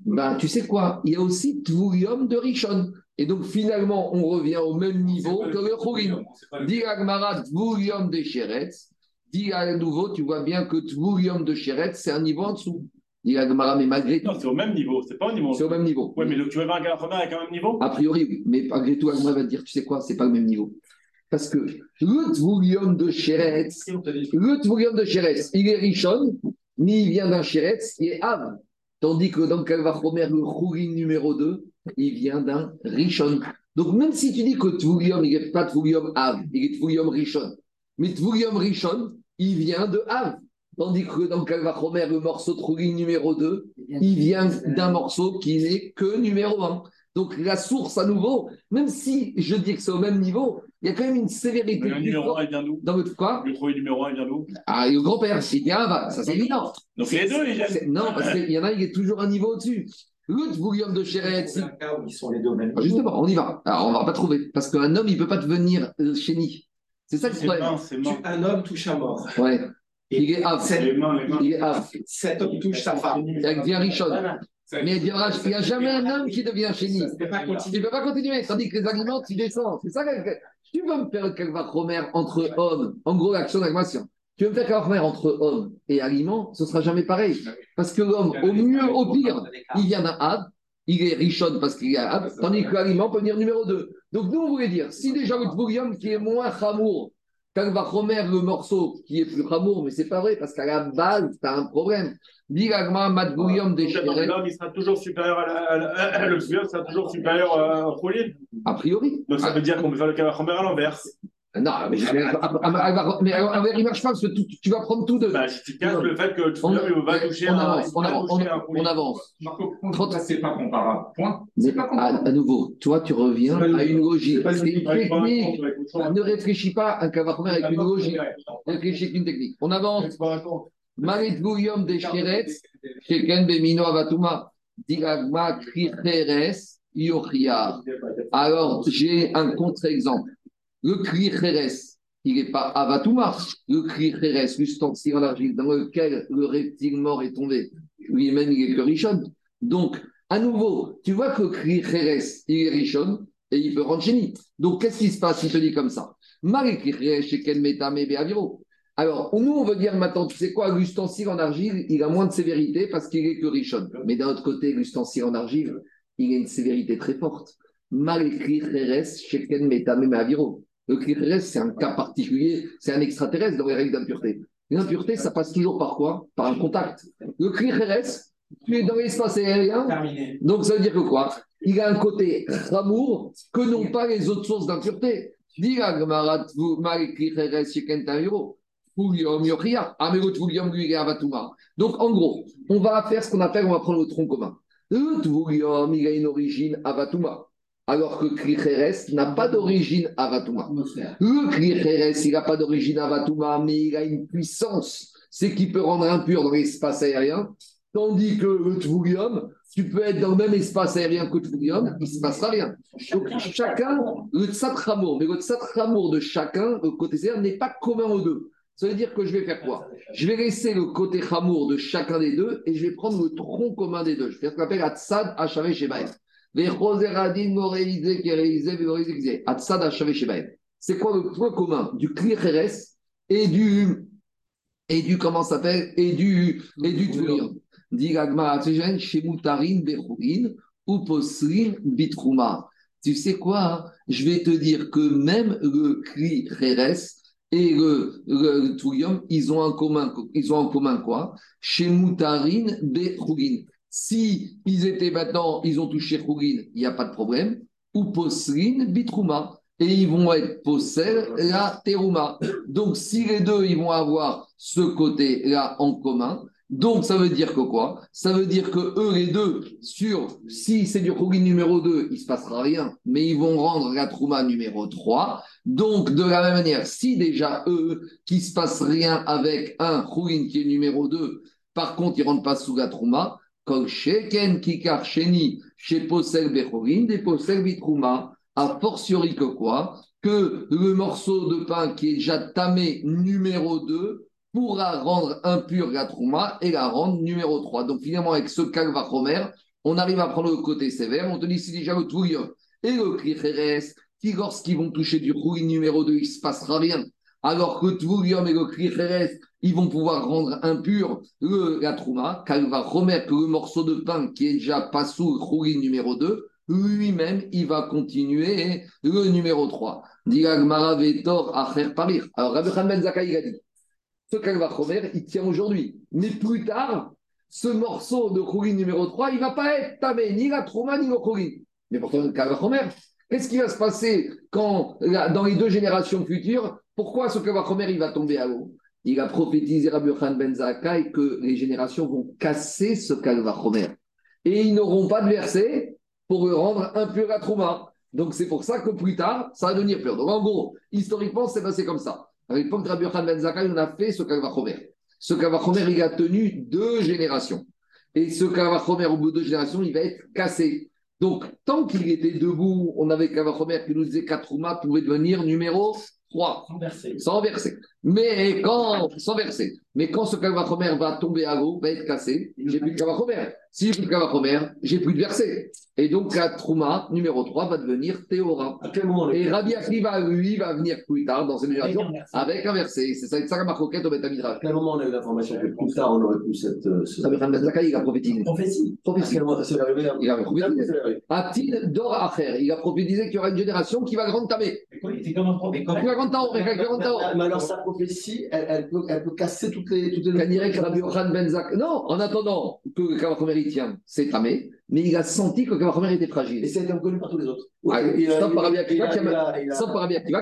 Ben, tu sais quoi? Il y a aussi Tvoulium de Rishon. Et donc, finalement, on revient au même niveau que le Chorim. Dit Agmara Tvoulium de Sheretz. Dit à nouveau, tu vois bien que Tvoulium de Sheretz, c'est un niveau en dessous. Dit Agmara, mais malgré tout, Non, c'est au même niveau, c'est pas au niveau. c'est au même niveau. Ouais, mais le- tu veux voir un Galafromer avec un même niveau? A priori, oui. Mais malgré tout, Agmara va te dire, tu sais quoi, c'est pas le même niveau. Parce que le Tvoulium de Sheretz, le Tvoulium de Sheretz, il est Rishon, mais il vient d'un Sheretz, il est Av. Tandis que dans le Kalvachomer, le Khourin numéro 2, il vient d'un Rishon. Donc même si tu dis que Tvoulium, il n'est pas Tvoulium Av, il est Tvoulium Rishon. Mais Tvoulium Rishon, il vient de Av. Tandis que dans le Kalvachomer, le morceau de Khourin numéro 2, il vient d'un morceau qui n'est que numéro 1. Donc la source à nouveau, même si je dis que c'est au même niveau, il y a quand même une sévérité. Le numéro forte 1, il vient d'où? Dans votre quoi? Le premier numéro 1, il vient d'où? Ah, le grand-père, il vient Ava, ça c'est évident. Donc les deux. C'est- Non, parce qu'il y en a, il est toujours un niveau au-dessus. Le Tvoulium de Chéret, C'est un cas où ils sont les deux au même Ah, Justement, on y va. Alors, on va pas trouver. Parce qu'un homme, il peut pas devenir euh, chéni. C'est ça le problème. Un homme touche un mort. Ouais. Il est mains. Il est Av. cet homme touche sa femme. Il devient Richon. Mais il dira- il n'y a jamais un homme qui devient chéni. Ça ne peut pas Tu continuer. ne peux pas continuer. Tandis que les aliments, tu descends. C'est ça tu vas me faire le calvachomer entre hommes? En gros, l'action d'agression. Tu veux me faire Kavachomer entre homme et aliment, ce sera jamais pareil. Parce que l'homme, au mieux, au pire, il vient d'un Had, il est richonne parce qu'il est Had, tandis que l'aliment peut venir numéro 2. Donc nous, on voulait dire, si déjà le Tvurium qui est moins chamour, Kalvachomer, le morceau qui est plus chamour, mais c'est pas vrai, parce qu'à la base, tu as un problème. Diragma, Madgourium, Donc, déchiré, L'homme, il sera toujours supérieur à la. à la- à- le Tvurium sera toujours supérieur à Khoulin. a priori. Donc ça veut dire qu'on peut faire le Kavachomer à l'inverse. Non, mais, mais, mais alors, pas parce que tu, tu vas prendre tout deux. Bah, si tu casses le fait que le On, va toucher on un- avance, il on va avance, un on, Khoulin. on avance. Marco, c'est pas comparable. Point. C'est pas à, comparable. à nouveau, toi, tu reviens à une logique. C'est une technique. Ne réfléchis pas à un cavachomer avec une logique. Réfléchis avec une technique. On avance. Marit Goulium de Sheretz, Sheken Bemino Avatuma, Diragma Kricheres, Yochia. Alors, j'ai un contre-exemple. Le Kricheres, il n'est pas Avatuma. Le Kricheres, l'ustensile en argile dans lequel le reptile mort est tombé, lui-même, il est que Rishon. Donc, à nouveau, tu vois que le Kricheres, il est Rishon et il peut rendre chéni. Donc, qu'est-ce qui se passe Il te dit comme ça? Alors, nous, on veut dire maintenant, tu sais quoi, l'ustensile en argile, il a moins de sévérité parce qu'il est que richonne. Mais d'un autre côté, l'ustensile en argile, il a une sévérité très forte. Mal écrit Kheres, Sheken Metame Maviro. Le Kheres, c'est un cas particulier, c'est un extraterrestre dans les règles d'impureté. L'impureté, ça passe toujours par quoi? Par un contact. Le Kheres, tu es dans l'espace aérien, Terminé. donc ça veut dire que quoi? Il a un côté ramour que n'ont pas les autres sources d'impureté. Donc en gros, on va faire ce qu'on appelle, on va prendre le tronc commun. Le il a une origine Avatuma. Alors que Kricheres n'a pas d'origine Avatuma. Le Kricheres, il n'a pas d'origine Avatuma, mais il a une puissance. C'est qu'il peut rendre impur dans l'espace aérien. Tandis que le Tvoulium, tu peux être dans le même espace aérien que le Tvoulium, il ne se passera rien. Donc chacun, le Tsatramour, mais le Tsatramour de chacun, le côté aérien, n'est pas commun aux deux. Ça veut dire que je vais faire quoi? Je vais laisser le côté chamour de chacun des deux et je vais prendre le tronc commun des deux. Je vais faire ce qu'on appelle Atsad Shebaem. C'est quoi le point commun du Klicheres et du. Et du. Comment ça s'appelle Et du. Et du. Dit Shemutarin Bechurin ou Posrin Bitrouma. Tu sais quoi hein? Je vais te dire que même le Klicheres et le, le, le Tourium, ils ont en commun, ils ont en commun quoi? Chez Moutarin. Si ils étaient maintenant, ils ont touché Chugin, il n'y a pas de problème. Ou Posrin, Bitrouma. Et ils vont être possèdent la Teruma. Donc, si les deux, ils vont avoir ce côté-là en commun, donc ça veut dire que quoi? Ça veut dire que eux, les deux, sur, si c'est du Chugin numéro 2, il se passera rien, mais ils vont rendre la Trouma numéro 3. Donc, de la même manière, si déjà eux, qui se passe rien avec un Khourin qui est numéro 2, par contre, ils ne rentrent pas sous la Trouma, Kikar Sheni, chez Posel Bechorin, des Posel Bitrouma, a fortiori que quoi? Que le morceau de pain qui est déjà tamé numéro 2 pourra rendre impure la Trouma et la rendre numéro 3. Donc, finalement, avec ce Kalvachomer, on arrive à prendre le côté sévère. On te dit, c'est déjà le Touillon et le Kricheres qui, lorsqu'ils vont toucher du rouille numéro 2, il se passera rien. Alors que Tvoulium et le Kricheres, ils vont pouvoir rendre impur le, la Trouma, car va remettre le morceau de pain qui est déjà pas sous le rouille numéro 2, lui-même, il va continuer le numéro 3. Diagmara Vetor Acher Parir. Alors, Rabbi Khan Zakkai, il a dit ce Kalvachomer, il tient aujourd'hui. Mais plus tard, ce morceau de rouille numéro 3, il ne va pas être tamé, ni la Trouma, ni le rouille. Mais pourtant, le Kalvachomer, Qu'est-ce qui va se passer quand, dans les deux générations futures, pourquoi ce Kavachomer il va tomber à l'eau? Il a prophétisé Rabbi Khan Ben Zakkai que les générations vont casser ce Kavachomer. Et ils n'auront pas de verset pour le rendre impur à Trouma. Donc c'est pour ça que plus tard, ça va devenir pur. Donc en gros, historiquement, c'est passé comme ça. À l'époque de Rabbi Khan Ben Zakkai, on a fait ce Kavachomer. Ce Kavachomer, il a tenu deux générations. Et ce Kavachomer, au bout de deux générations, il va être cassé. Donc, tant qu'il était debout, on avait Kavachomer qui nous disait qu'Atrouma pouvait devenir numéro 3 Sans verser. Mais quand, sans verser. Mais quand ce Kavachomer va tomber à l'eau, va être cassé, j'ai plus de Kavachomer. Si j'ai plus de Kavachomer, j'ai plus de verset. Et donc la Trouma, numéro 3, va devenir Théora. À Et Rabbi Akiva, lui, va venir plus tard dans cette génération Avec un verset. C'est ça, c'est ça la marcoquette au À Betamidrash. quel moment on a eu l'information que plus tard on aurait pu cette. Khan Ben Zakkai, il a prophétisé. Prophétie. À quel moment c'est arrivé hein? Il a prophétisé. Atil Dor Acher, il a prophétisé qu'il y aura une génération qui va grande tamer. C'est comme un prophète. Qui va grande tamer. Mais alors sa prophétie, elle, elle peut, elle peut casser toutes les. Toutes les Qu'on dirait que Rabbi Ben Non, en attendant que le Kavachomer il tient, c'est tamé, mais il a senti que le Kavachomer était Et fragile. ça a été reconnu par tous les autres. Ah, sauf par Rabbi Akiva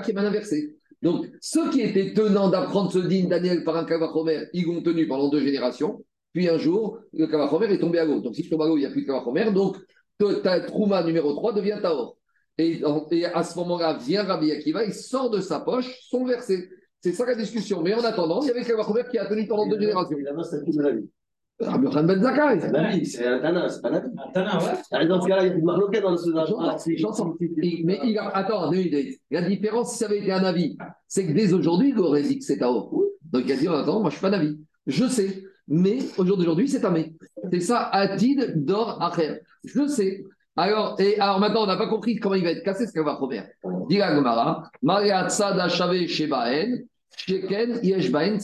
qui est mal inversé. Donc, ceux qui étaient tenants d'apprendre ce digne Daniel par un Kavachomer, ils l'ont tenu pendant deux générations. Puis un jour, le Kavachomer est tombé à l'eau. Donc, si je tombe à l'eau, il n'y a plus de Kavachomer. Donc, ta Trouma numéro 3 devient Taor. Et, et à ce moment-là, vient Rabbi Akiva, il sort de sa poche son verset. C'est ça la discussion. Mais en attendant, il y avait le Kavachomer qui a tenu pendant deux générations. Évidemment, c'est tout de la vie. Rabbi Yochanan Ben Zakkai. C'est la vie, c'est un tana, c'est pas vie. Un tanin, ouais. Ah, Dans ce cas-là, il y a dans ce. Ah. Et- Mais il a, attends, deux minutes. la différence, si ça avait été un avis, c'est que dès aujourd'hui, il aurait dit que c'est Tao. Donc il a dit, attends, moi je suis pas d'avis. Je sais, mais au jour d'aujourd'hui, c'est Tamé. C'est ça, Atid Dor Acher. Je sais. Alors, et, alors maintenant, on n'a pas compris comment il va être cassé, ce qu'elle va promettre. Dit la Shebaen, Sheken Yeshbaen.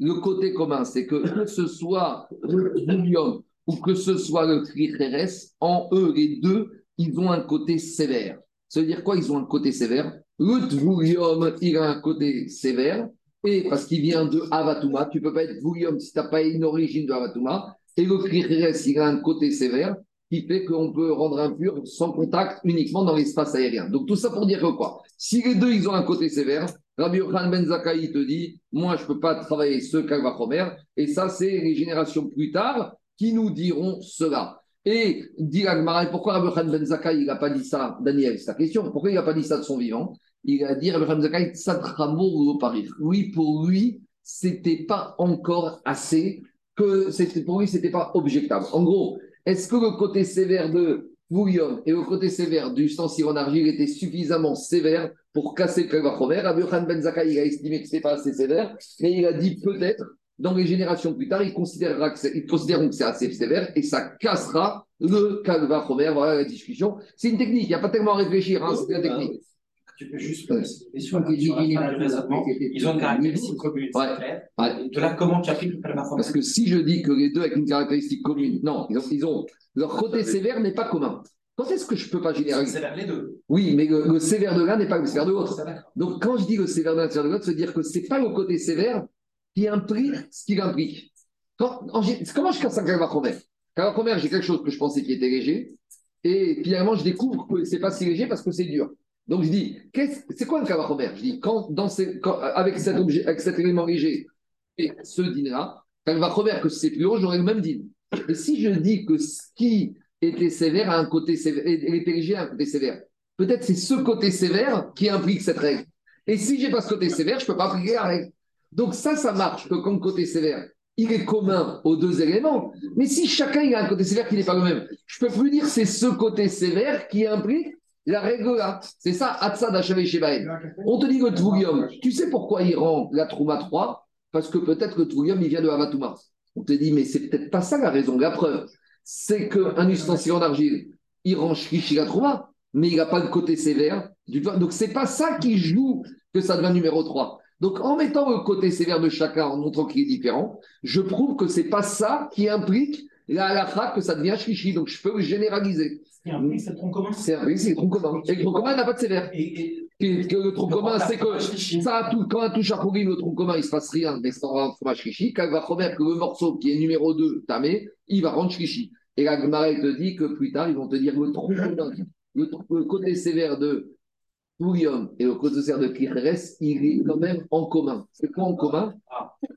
Le côté commun, c'est que que ce soit le Julium ou que ce soit le Tricheres, en eux, les deux, ils ont un côté sévère. Ça veut dire quoi Ils ont un côté sévère? Le Tvoulium, il a un côté sévère. Et parce qu'il vient de Avatuma, tu ne peux pas être Tvoulium si tu n'as pas une origine de Avatuma. Et le Tricheres, il a un côté sévère qui fait qu'on peut rendre impur sans contact uniquement dans l'espace aérien. Donc tout ça pour dire que quoi? Si les deux, ils ont un côté sévère, Rabbi Yochanan Ben Zakkai te dit, moi, je ne peux pas travailler ce Kalvachomer. Et ça, c'est les générations plus tard qui nous diront cela. Et dit Agmara, pourquoi Rabbi Yochanan Ben Zakkai, il n'a pas dit ça? Daniel, c'est ta question. Pourquoi il n'a pas dit ça de son vivant? Il a dit, Rabbi Yochanan Ben Zakkai, Satramour Paris. Oui, pour lui, c'était pas encore assez, que pour lui, c'était pas objectable. En gros, est-ce que le côté sévère de Bouillon et le côté sévère du ustensile en argile était suffisamment sévère pour casser le Kalvachomer Rabbi Yochanan Ben il a estimé que ce pas assez sévère, mais il a dit peut-être, dans les générations plus tard, ils, considérera que c'est- ils considéreront que c'est assez sévère et ça cassera le Kalvachomer. Voilà la discussion. C'est une technique, il n'y a pas tellement à réfléchir, hein, c'est une technique. Tu peux juste Ouais. poser une question sur la fin du raisonnement. Ils ont une caractéristique commune, Ouais. c'est clair. Ouais. De là, comment tu appliques le Parce que si je dis que les deux avec une caractéristique commune, non, ils ont, ils ont- leur côté sévère n'est pas commun. Quand est-ce que je ne peux pas généraliser C'est vers les deux. Oui, mais le, le sévère de l'un n'est pas le sévère de l'autre. Donc, quand je dis le sévère d'un sévère de l'autre, c'est dire que ce n'est pas le côté sévère qui implique ce qu'il implique. Quand, en comment je casse un Kalvachomer Kalvachomer, j'ai quelque chose que je pensais qui était léger, et finalement, je découvre que c'est pas si léger parce que c'est dur. Donc, je dis, c'est quoi un Kalvachomer Je dis, quand, avec, cet élément léger et ce dîner-là, Kalvachomer, que c'est plus lourd, j'aurais le même dîner. Et si je dis que ce qui était sévère a un côté sévère, et a un côté sévère, peut-être c'est ce côté sévère qui implique cette règle. Et si j'ai pas ce côté sévère, je peux pas appliquer la règle. Donc ça, ça marche que comme côté sévère, il est commun aux deux éléments. Mais si chacun a un côté sévère qui n'est pas le même, je peux plus dire c'est ce côté sévère qui implique la règle là. C'est ça, Hatsa d'Achavé Shebaïn. On te dit le Tvoulium. Tu sais pourquoi il rend la Trouma 3 Parce que peut-être que le Tvoulium, il vient de Havatouma. On te dit, mais c'est peut-être pas ça la raison. La preuve, c'est qu'un ustensile en argile, il rend Shrishi la Trouma, mais il n'a pas le côté sévère du. Donc, c'est pas ça qui joue que ça devient numéro 3. Donc, en mettant le côté sévère de chacun, en montrant qu'il est différent, je prouve que c'est pas ça qui implique la halakha que ça devient Shrishi. Donc, je peux le généraliser. Ce qui implique, c'est le tronc commun. C'est un c'est le tronc commun. Et le tronc commun n'a pas de sévère. Et, que le tronc commun, c'est que ça tout, quand un touche à pourri, le tronc commun, il se passe rien, mais c'est un fromage chichi. Quand il va remettre que le morceau qui est numéro 2, tamé, il va rendre chichi. Et la Gemara, te dit que plus tard, ils vont te dire le tronc commun, le côté sévère de Poulium et le sévère de Kicheres, il est quand même en commun. C'est quoi en commun?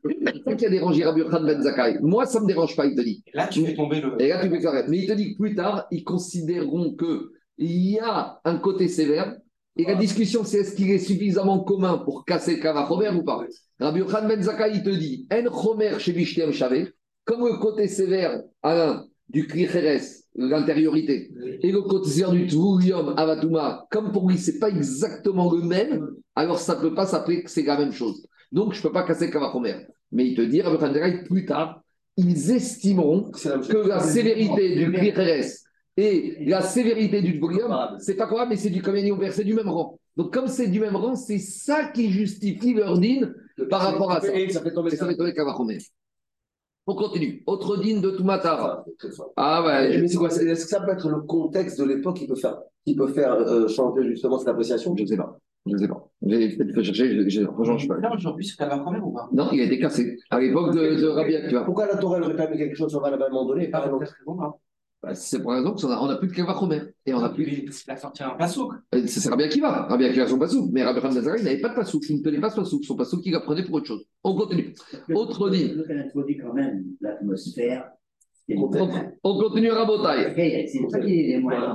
C'est ça qui a dérangé Rabbi Yochanan Ben Zakkai? Moi, ça ne me dérange pas, il te dit. Et Là, tu fais tomber le. Et là, tu fais carré. Mais il te dit que plus tard, ils considéreront qu'il y a un côté sévère. Et la discussion, c'est est-ce qu'il est suffisamment commun pour casser le Kavachomer ou pas? Rabbi Yochanan Ben Zakkai, il te dit En Chomer chez Bishtem Shavé, comme le côté sévère l'un du Kricheres, l'intériorité, et le quotidien du Tvoulium Avatuma, comme pour lui, c'est pas exactement le même, alors ça ne peut pas s'appeler que c'est la même chose. Donc, je ne peux pas casser le Kavachomer. Mais il te dit, plus tard, ils estimeront que la sévérité du Kricheres et la sévérité du Tvoulium, c'est pas quoi, mais c'est du communion c'est du même rang. Donc, comme c'est du même rang, c'est ça qui justifie leur dîne par rapport à ça. Et ça fait tomber Et ça ça. fait tomber Kavachomer. On continue. Autre dîne de Tumatara. Ah ouais, Mais c'est quoi Est-ce que ça peut être le contexte de l'époque qui peut faire, qui peut faire euh, changer justement cette appréciation? Je ne sais pas. Je ne sais pas. J'ai peut-être fait chercher, je- je sais pas. Aujourd'hui, c'est quand même ou pas? Non, il a été cassé. À l'époque de, de Rabbi Akiva. Pourquoi la Torah elle aurait permis quelque chose sur Val à un moment donné? Et pas un autre Bah, c'est pour la raison qu'on a, on a plus de Kavachomer. Et on a plus. Il a sorti un pasouk. Euh, C'est Rabbi Akiva. Rabbi Akiva a son pasouk. Mais Rabbi Hamzazara, il n'avait pas de pasouk. Il ne tenait pas ce pasouk. Son pasouk, il apprenait pour autre chose. On continue. Autre dit. Quand même l'atmosphère. On, on continue Rabotai.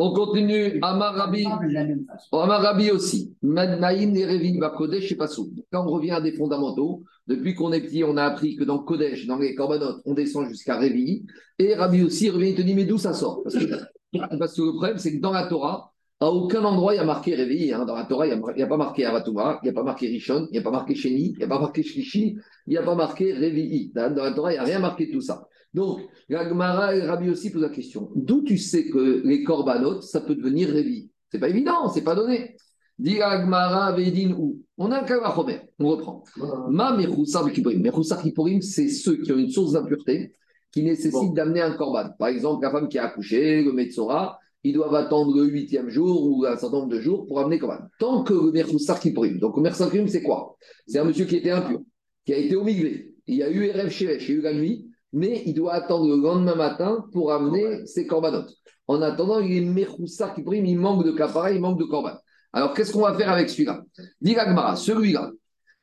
On continue Amar Rabbi. Ensemble de la même façon. Amar Rabbi aussi. Madnaïm Nerevi Bakodesh et Pasouk. Quand on revient à des fondamentaux, depuis qu'on est petit, on a appris que dans Kodesh, dans les Korbanot, on descend jusqu'à Révi. Et Rabbi aussi revient, il te dit, mais d'où ça sort? Parce que, parce que le problème, c'est que dans la Torah, à aucun endroit il y a marqué Révi. Hein. Dans la Torah, il n'y a, pas marqué Avatuma, il n'y a pas marqué Rishon, il n'y a pas marqué Sheni, il n'y a pas marqué Shlishi, il n'y a pas marqué Révi. Dans dans la Torah, il n'y a rien marqué de tout ça. Donc, la Gemara et Rabbi aussi posent la question d'où tu sais que les korbanot, ça peut devenir Révi? C'est pas évident, c'est pas donné. Dit la Gemara, Vedin où? On a un Kavachomer, on reprend. Ma Mechoussar Kippurim. Mechoussar Kippurim, c'est ceux qui ont une source d'impureté qui nécessite d'amener un korban. Par exemple, la femme qui a accouché, le Metzora, ils doivent attendre le huitième jour ou un certain nombre de jours pour amener korban. Tant que le Mechoussar. Donc, le Mechoussar c'est quoi? C'est un monsieur qui était impur, qui a été au. Il y a eu Erev Sheresh, il y a eu la nuit, mais il doit attendre le lendemain matin pour amener ses corbanotes. En attendant, il est Mechoussar Kippurim, il manque de kapara, il manque de korban. Alors, qu'est-ce qu'on va faire avec celui-là? Dit celui-là,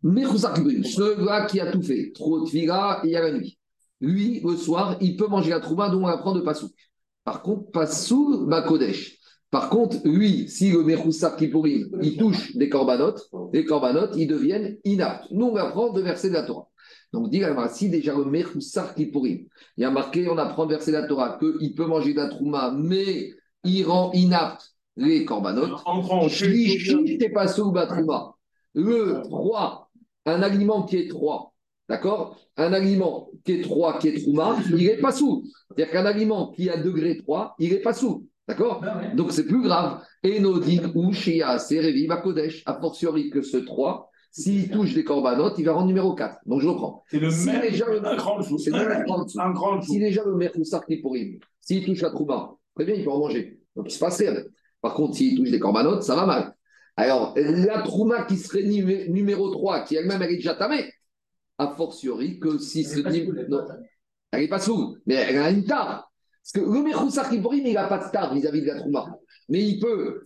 Mechoussar Kippurim, celui-là qui a tout fait, trop de fila, il y a la nuit. Lui, le soir, il peut manger la trouma dont on apprend de Passouk. Par contre, Passouk, bah Kodesh. Par contre, lui, si le Mechoussar Kippurim, il touche des corbanotes, les corbanotes, ils deviennent inaptes. Nous, on apprend de verser de la Torah. Donc, dit si déjà le Mechoussar Kippurim, il y a marqué, on apprend de verser de la Torah, qu'il peut manger de la trouma, mais il rend inapte les corbanotes. Le 3, un aliment qui est 3, d'accord? Un aliment qui est 3, qui est Trouma, il n'est pas sous. C'est-à-dire qu'un aliment qui a degré 3, il n'est pas sous. D'accord? Donc c'est plus grave. Et nos dit ou Shia, c'est Révi, Kodesh, a fortiori que ce 3, s'il touche des corbanotes, il va rendre numéro 4. Donc je reprends. C'est le Si même, déjà le- un grand jour. C'est. Un grand jour. Si déjà le Mechoussar qui pourrit, s'il touche la Trouma, très bien, il peut en manger. Donc il se passe rien. Par contre, s'il touche des corbanotes, ça va mal. Alors, la Trouma qui serait numé- numéro 3, qui elle-même elle est déjà tamée, a fortiori que si ce. Non, elle n'est pas sous, mais elle a une tare. Parce que le Mechoussar qui pourrit, il n'a pas de tare vis-à-vis de la Trouma. Mais il peut.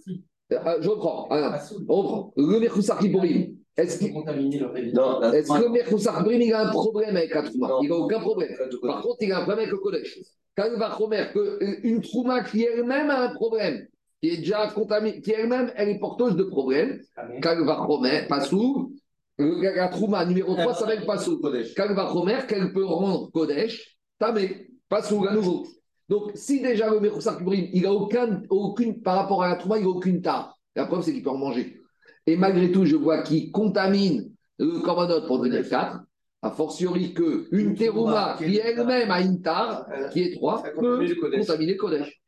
Euh, je reprends. Ah, on reprend. Le Mechoussar qui pourrit, est-ce contaminer Est-ce que qui pourrit, il a un problème avec la Trouma Non. Il n'a aucun problème. Par contre, il a un problème avec le Kodesh. Quand il va Chomer, qu'une Trouma qui elle-même a un problème, qui est déjà contaminée, qui elle-même, elle est porteuse de problèmes, quand il va Chomer, pas sous, la Trouma numéro 3 s'appelle pas sous. Kodesh. Quand il va Chomer, qu'elle peut rendre Kodesh, tamé, pas sous, à nouveau. Donc, si déjà le Mechoussar Kibrim, il a aucun, aucune, par rapport à la Trouma, il n'a aucune tare. La preuve, c'est qu'il peut en manger. Et malgré tout, je vois qu'il contamine le Korbanot pour devenir 4, a fortiori qu'une Une terouma qui elle-même a une tare, Euh, qui est 3, ça peut le contaminer Kodesh.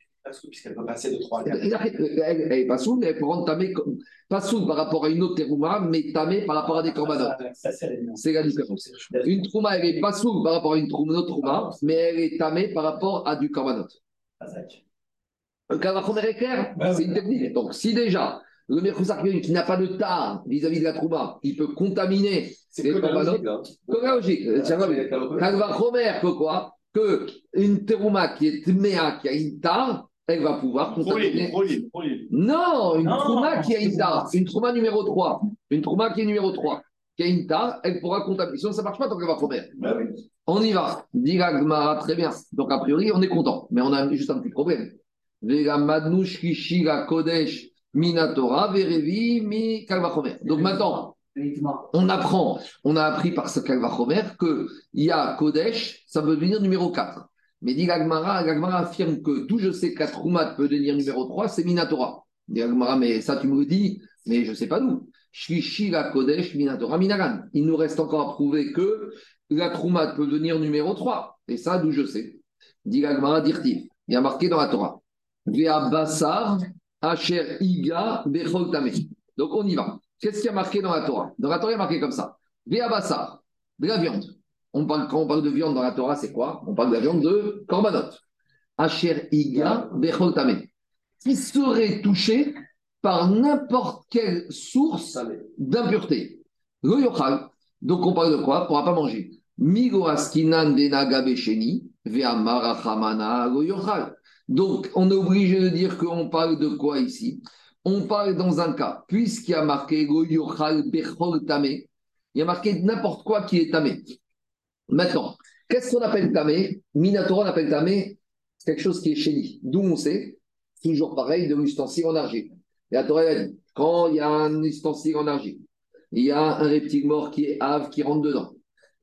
Puisqu'elle peut passer de 3 à 4. Elle n'est pas mais elle peut rendre tamé, pas sous par rapport à une autre terouma, mais tamé par rapport à des Korbanot. Ça, c'est la différence. Une trouma, elle n'est pas sous par rapport à une, autre trouma, mais elle est tamée par rapport à du korbanot. Un kavachomer est clair, c'est une technique. Donc, si déjà, le Merkoussar qui n'a pas de tar vis-à-vis de la trouma, il peut contaminer C'est les là. Comme la logique. euh, c'est va, la- Kavachomer, que quoi Que une terouma qui est tméa, qui a une tar, elle va pouvoir contaminer. Non, une trouma qui a une tar, une trouma numéro 3, une trouma qui est numéro 3, qui a une tar, elle pourra contaminer. Sinon, ça ne marche pas tant qu'elle va Khomer. Bah oui. On y va. Gemara, très bien. Donc, a priori, on est content. Mais on a juste un petit problème. Vega madnouch kishi la kodesh minatora verevi mi kalvachomer. Donc maintenant, on apprend, on a appris par ce kalvachomer qu'il y a kodesh, ça veut devenir numéro 4. Mais dit l'Agmara affirme que d'où je sais que la Trouma peut devenir numéro 3, c'est Minatora. Dit l'Agmara, mais ça tu me le dis, mais je ne sais pas d'où. Shlishi la Kodesh Minatora Minagan. Il nous reste encore à prouver que la Trouma peut devenir numéro 3. Et ça, d'où je sais. Dit l'Agmara, dirtiv. Il y a marqué dans la Torah. Vea Bassar, Asher Iga, Bechol. Donc on y va. Qu'est-ce qu'il y a marqué dans la Torah? Dans la Torah, il y a marqué comme ça. Vea Bassar, de la viande. On parle, quand on parle de viande dans la Torah, c'est quoi? On parle de la viande de Korbanot. Asher Iga, Bechol. Qui serait touché par n'importe quelle source d'impureté. Le yochal. Donc on parle de quoi? On ne pourra pas manger. Migo askinan denaga besheni, ve'amara chamana lo yochal. Donc, on est obligé de dire qu'on parle de quoi ici? On parle dans un cas, puisqu'il y a marqué Go tamé, il y a marqué n'importe quoi qui est tamé. Maintenant, qu'est-ce qu'on appelle tamé Minatora appelle tamé quelque chose qui est chéni. D'où on sait, toujours pareil, de l'ustensile en argile. Et la Torah dit quand il y a un ustensile en argile, il y a un reptile mort qui est ave qui rentre dedans.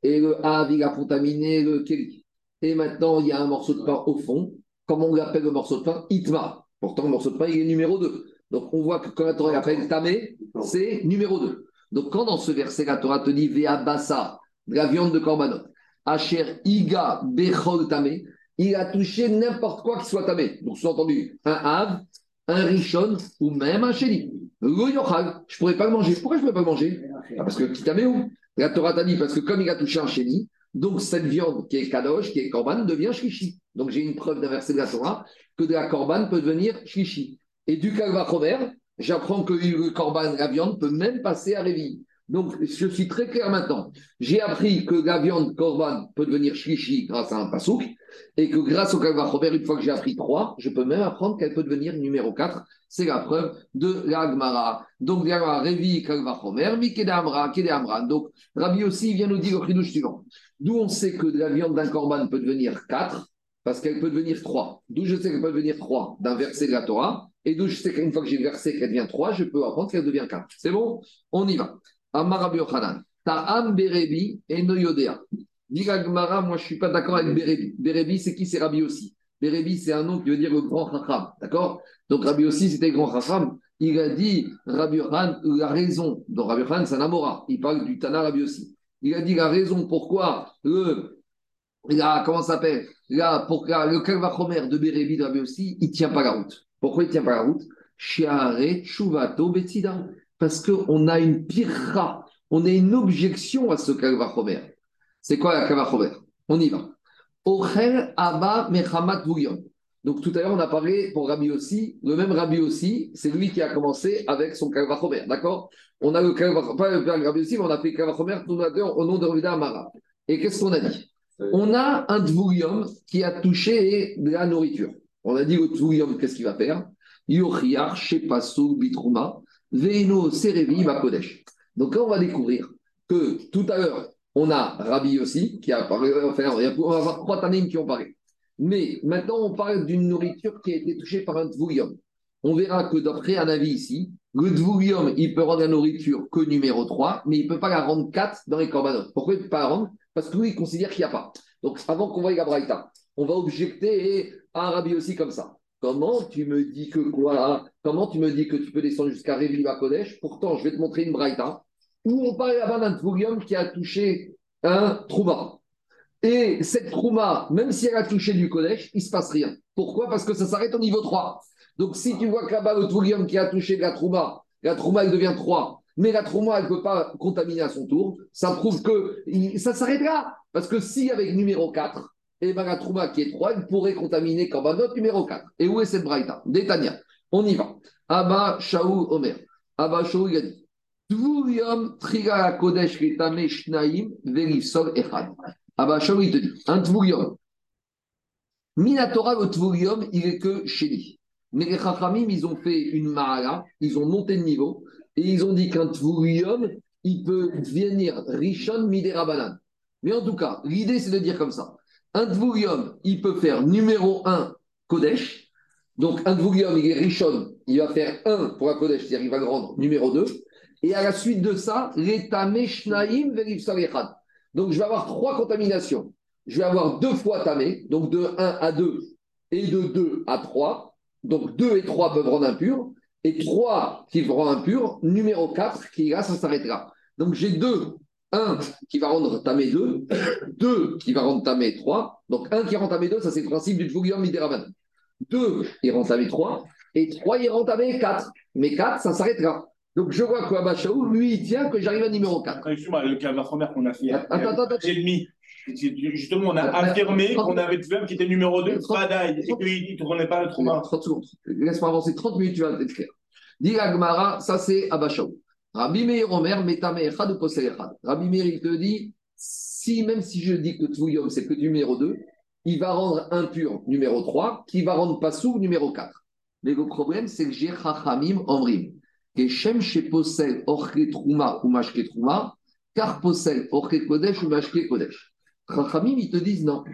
Et le ave, il a contaminé le kéli. Et maintenant, il y a un morceau de pain au fond comment on l'appelle le morceau de pain Itma. Pourtant, le morceau de pain, il est numéro 2. Donc, on voit que quand la Torah appelle Tamé, c'est numéro 2. Donc, quand dans ce verset, la Torah te dit Vea Bassa, la viande de Korbanot, Asher Iga Bechol Tamé, il a touché n'importe quoi qui soit Tamé. Donc, sous-entendu, un Av, un Rishon ou même un Chéli. Le Yochal, je ne pourrais pas le manger. Pourquoi je ne pourrais pas le manger? Ah, Parce que qui Tamé où? La Torah t'a dit, parce que comme il a touché un Chéli, donc cette viande qui est Kadosh, qui est Korban, devient Shlishi. Donc j'ai une preuve d'un verset de la Torah que de la Korban peut devenir Shlishi. Et du Kalvachomer, j'apprends que la viande, peut même passer à Révi. Donc je suis très clair maintenant. J'ai appris que la viande Korban peut devenir Shlishi grâce à un pasouk. Et que grâce au Kalvachomer, une fois que j'ai appris trois, je peux même apprendre qu'elle peut devenir numéro 4. C'est la preuve de la Gemara. Donc, la Révi, Kalvachomer, Mikedamra, Kedamra. Donc, Rabbi aussi vient nous dire au chidouche suivant. D'où on sait que de la viande d'un corban peut devenir 4, parce qu'elle peut devenir 3. D'où je sais qu'elle peut devenir 3 d'un verset de la Torah, et d'où je sais qu'une fois que j'ai le verset qu'elle devient 3, je peux apprendre qu'elle devient 4. C'est bon? On y va. Amarabi Yochanan. Ta'am Berebi et Noyodea. Dit moi je ne suis pas d'accord avec Berebi. Berebi, c'est qui? C'est Rabbi aussi. Berebi, c'est un nom qui veut dire le grand Chacham. D'accord? Donc Rabbi aussi, c'était le grand Chacham. Il a dit, Rabbi Yochanan, la raison. Donc Rabbi Yochanan, c'est un Amora. Il parle du Tana Rabbi aussi. Il a dit la raison pourquoi le, la, comment ça s'appelle, là, pour le Kalvachomer de Bérébi de aussi, il ne tient pas la route. Pourquoi il ne tient pas la route? Parce qu'on a une pire on a une objection à ce Kalvachomer. C'est quoi la Kalvachomer On y va. Ochel Abba Mechamat Donc tout à l'heure, on a parlé pour Rabbi aussi, le même Rabbi aussi, c'est lui qui a commencé avec son Kalvachomer, d'accord? On a le Kalvachomer, pas le Rabbi aussi, mais on a fait Kalvachomer au nom de Ravida Amara. Et qu'est-ce qu'on a dit? On a un Dvourium qui a touché de la nourriture. On a dit au Dvourium, qu'est-ce qu'il va faire? Yochiar, Shepasu, Bitrouma, Veino, Serevi, Kodesh. Donc là, on va découvrir que tout à l'heure, on a Rabbi aussi, qui a parlé, enfin, on va avoir trois Tanim qui ont parlé. Mais maintenant, on parle d'une nourriture qui a été touchée par un Dvourium. On verra que d'après un avis ici, le Dvourium, il peut rendre la nourriture que numéro 3, mais il ne peut pas la rendre 4 dans les corbanotes. Pourquoi il ne peut pas la rendre? Parce que lui, il considère qu'il n'y a pas. Donc, avant qu'on voie la Braïta, on va objecter à aussi comme ça. Comment tu me dis que quoi? Comment tu me dis que tu peux descendre jusqu'à Révi Kodesh? Pourtant, je vais te montrer une Braïta où on parle là-bas d'un Dvourium qui a touché un Trouma. Et cette Trouma, même si elle a touché du Kodesh, il ne se passe rien. Pourquoi? Parce que ça s'arrête au niveau 3. Donc si tu vois que là-bas, le Tvourium qui a touché la Trouma, la Trouma, elle devient 3, mais la Trouma, elle ne peut pas contaminer à son tour, ça prouve que ça s'arrête là. Parce que si avec numéro 4, eh ben, la Trouma qui est 3, elle pourrait contaminer notre numéro 4. Et où est cette Braïta? Détania. On y va. Abba Shaou Omer. Abba Shaou, il a dit Kodesh. Abba Shaou, il te dit un. Minatora, le Tvourium, il est que chez lui. Mais les Chachamim, ils ont fait une Mahala, ils ont monté de niveau, et ils ont dit qu'un Tvurium, il peut devenir Rishon Miderabanan. Mais en tout cas, l'idée, c'est de dire comme ça. Un Tvurium, il peut faire numéro 1 Kodesh. Donc, un Tvurium, il est Rishon, il va faire 1 pour la Kodesh, c'est-à-dire il va le rendre numéro 2. Et à la suite de ça, l'Etame Shnaim Donc, je vais avoir trois contaminations. je vais avoir deux fois tamé, donc de 1 à 2 et de 2 à 3. Donc 2 et 3 peuvent rendre impur, et 3 qui rendre impur, numéro 4 qui là, ça s'arrêtera. Donc j'ai 2, 1 qui va rendre tamé 2, 2 qui va rendre tamé 3. Donc 1 qui rend tamé 2, ça c'est le principe du Tvugium Mideraban. 2, il rend tamé 3, et 3, il rend tamé 4. Mais 4, ça s'arrêtera. Donc je vois que Abachaou, lui, il tient que j'arrive à numéro 4. Excuse-moi, le première qu'on a fait. Attends, attends, attends. J'ai. Justement, on a affirmé qu'on avait Tvuam qui était numéro 2, Attends. Badaï, et qu'il ne tournait pas le trauma. 30 secondes. Laisse-moi avancer 30 minutes, tu vas être clair. Dis Agmara, ça c'est Abachaou. Rabbi Meir Omer, Metame Echad ou. Rabbi Meir, il te dit, si même si je dis que Tvouyom, c'est que numéro 2, il va rendre impur numéro 3, qui va rendre Passou numéro 4. Mais le problème, c'est que j'ai Chachamim Omrim. Et Shem chez Posel Orche Trouma ou Mashke Trouma, car Posel Orche Kodesh ou Mashke Kodesh. Chachamim, ils te disent non.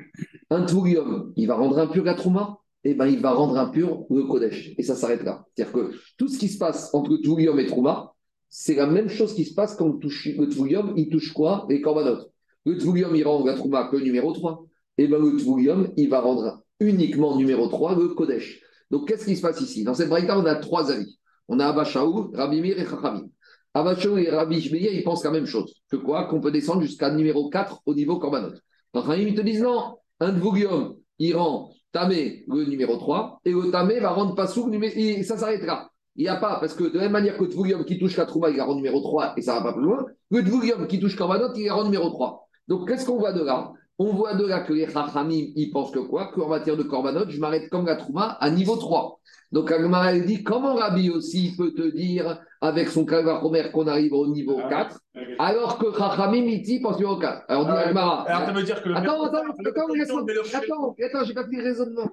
Un Tvouyom, il va rendre impur la Trouma, eh ben, il va rendre impur le Kodesh. Et ça s'arrête là. C'est-à-dire que tout ce qui se passe entre Tvouyom et Trouma, c'est la même chose qui se passe quand le Tvouyom, il touche quoi? Les Korbanot. Le Tvouyom, il rend la Trouma que numéro 3. Et bien, le Tvouyom, il va rendre uniquement numéro 3 le Kodesh. Donc, qu'est-ce qui se passe ici? Dans cette braïta, on a trois avis. On a Abba Shaul, Rabbi Meir et Chachamim. Abba et Rabbi Meir, ils pensent la même chose. Que quoi? Qu'on peut descendre jusqu'à numéro 4 au niveau Korbanot. Chachamim, ils te disent non. Un Tvouyom, il rend Tamé le numéro 3 et le Tamé va rendre Passou numéro... et ça s'arrêtera. Il n'y a pas, parce que de la même manière que Tvouyom qui touche la il la rend numéro 3 et ça ne va pas plus loin, le Tvouyom qui touche Korbanot, il la rend numéro 3. Donc, qu'est-ce qu'on voit de là? On voit de là que les Chachamim, ils pensent que quoi? Qu'en matière de Korbanot, je m'arrête comme la Trouma à niveau 3. Donc, Agmara, elle dit comment Rabbi aussi peut te dire, avec son Kalvachomer, qu'on arrive au niveau 4, alors que Chachamim, il dit, pense numéro 4. Alors, dit Ah. Agmara. Alors, ça veut dire que le Attends, attends, attends, attends, attends, j'ai pas fait le raisonnement.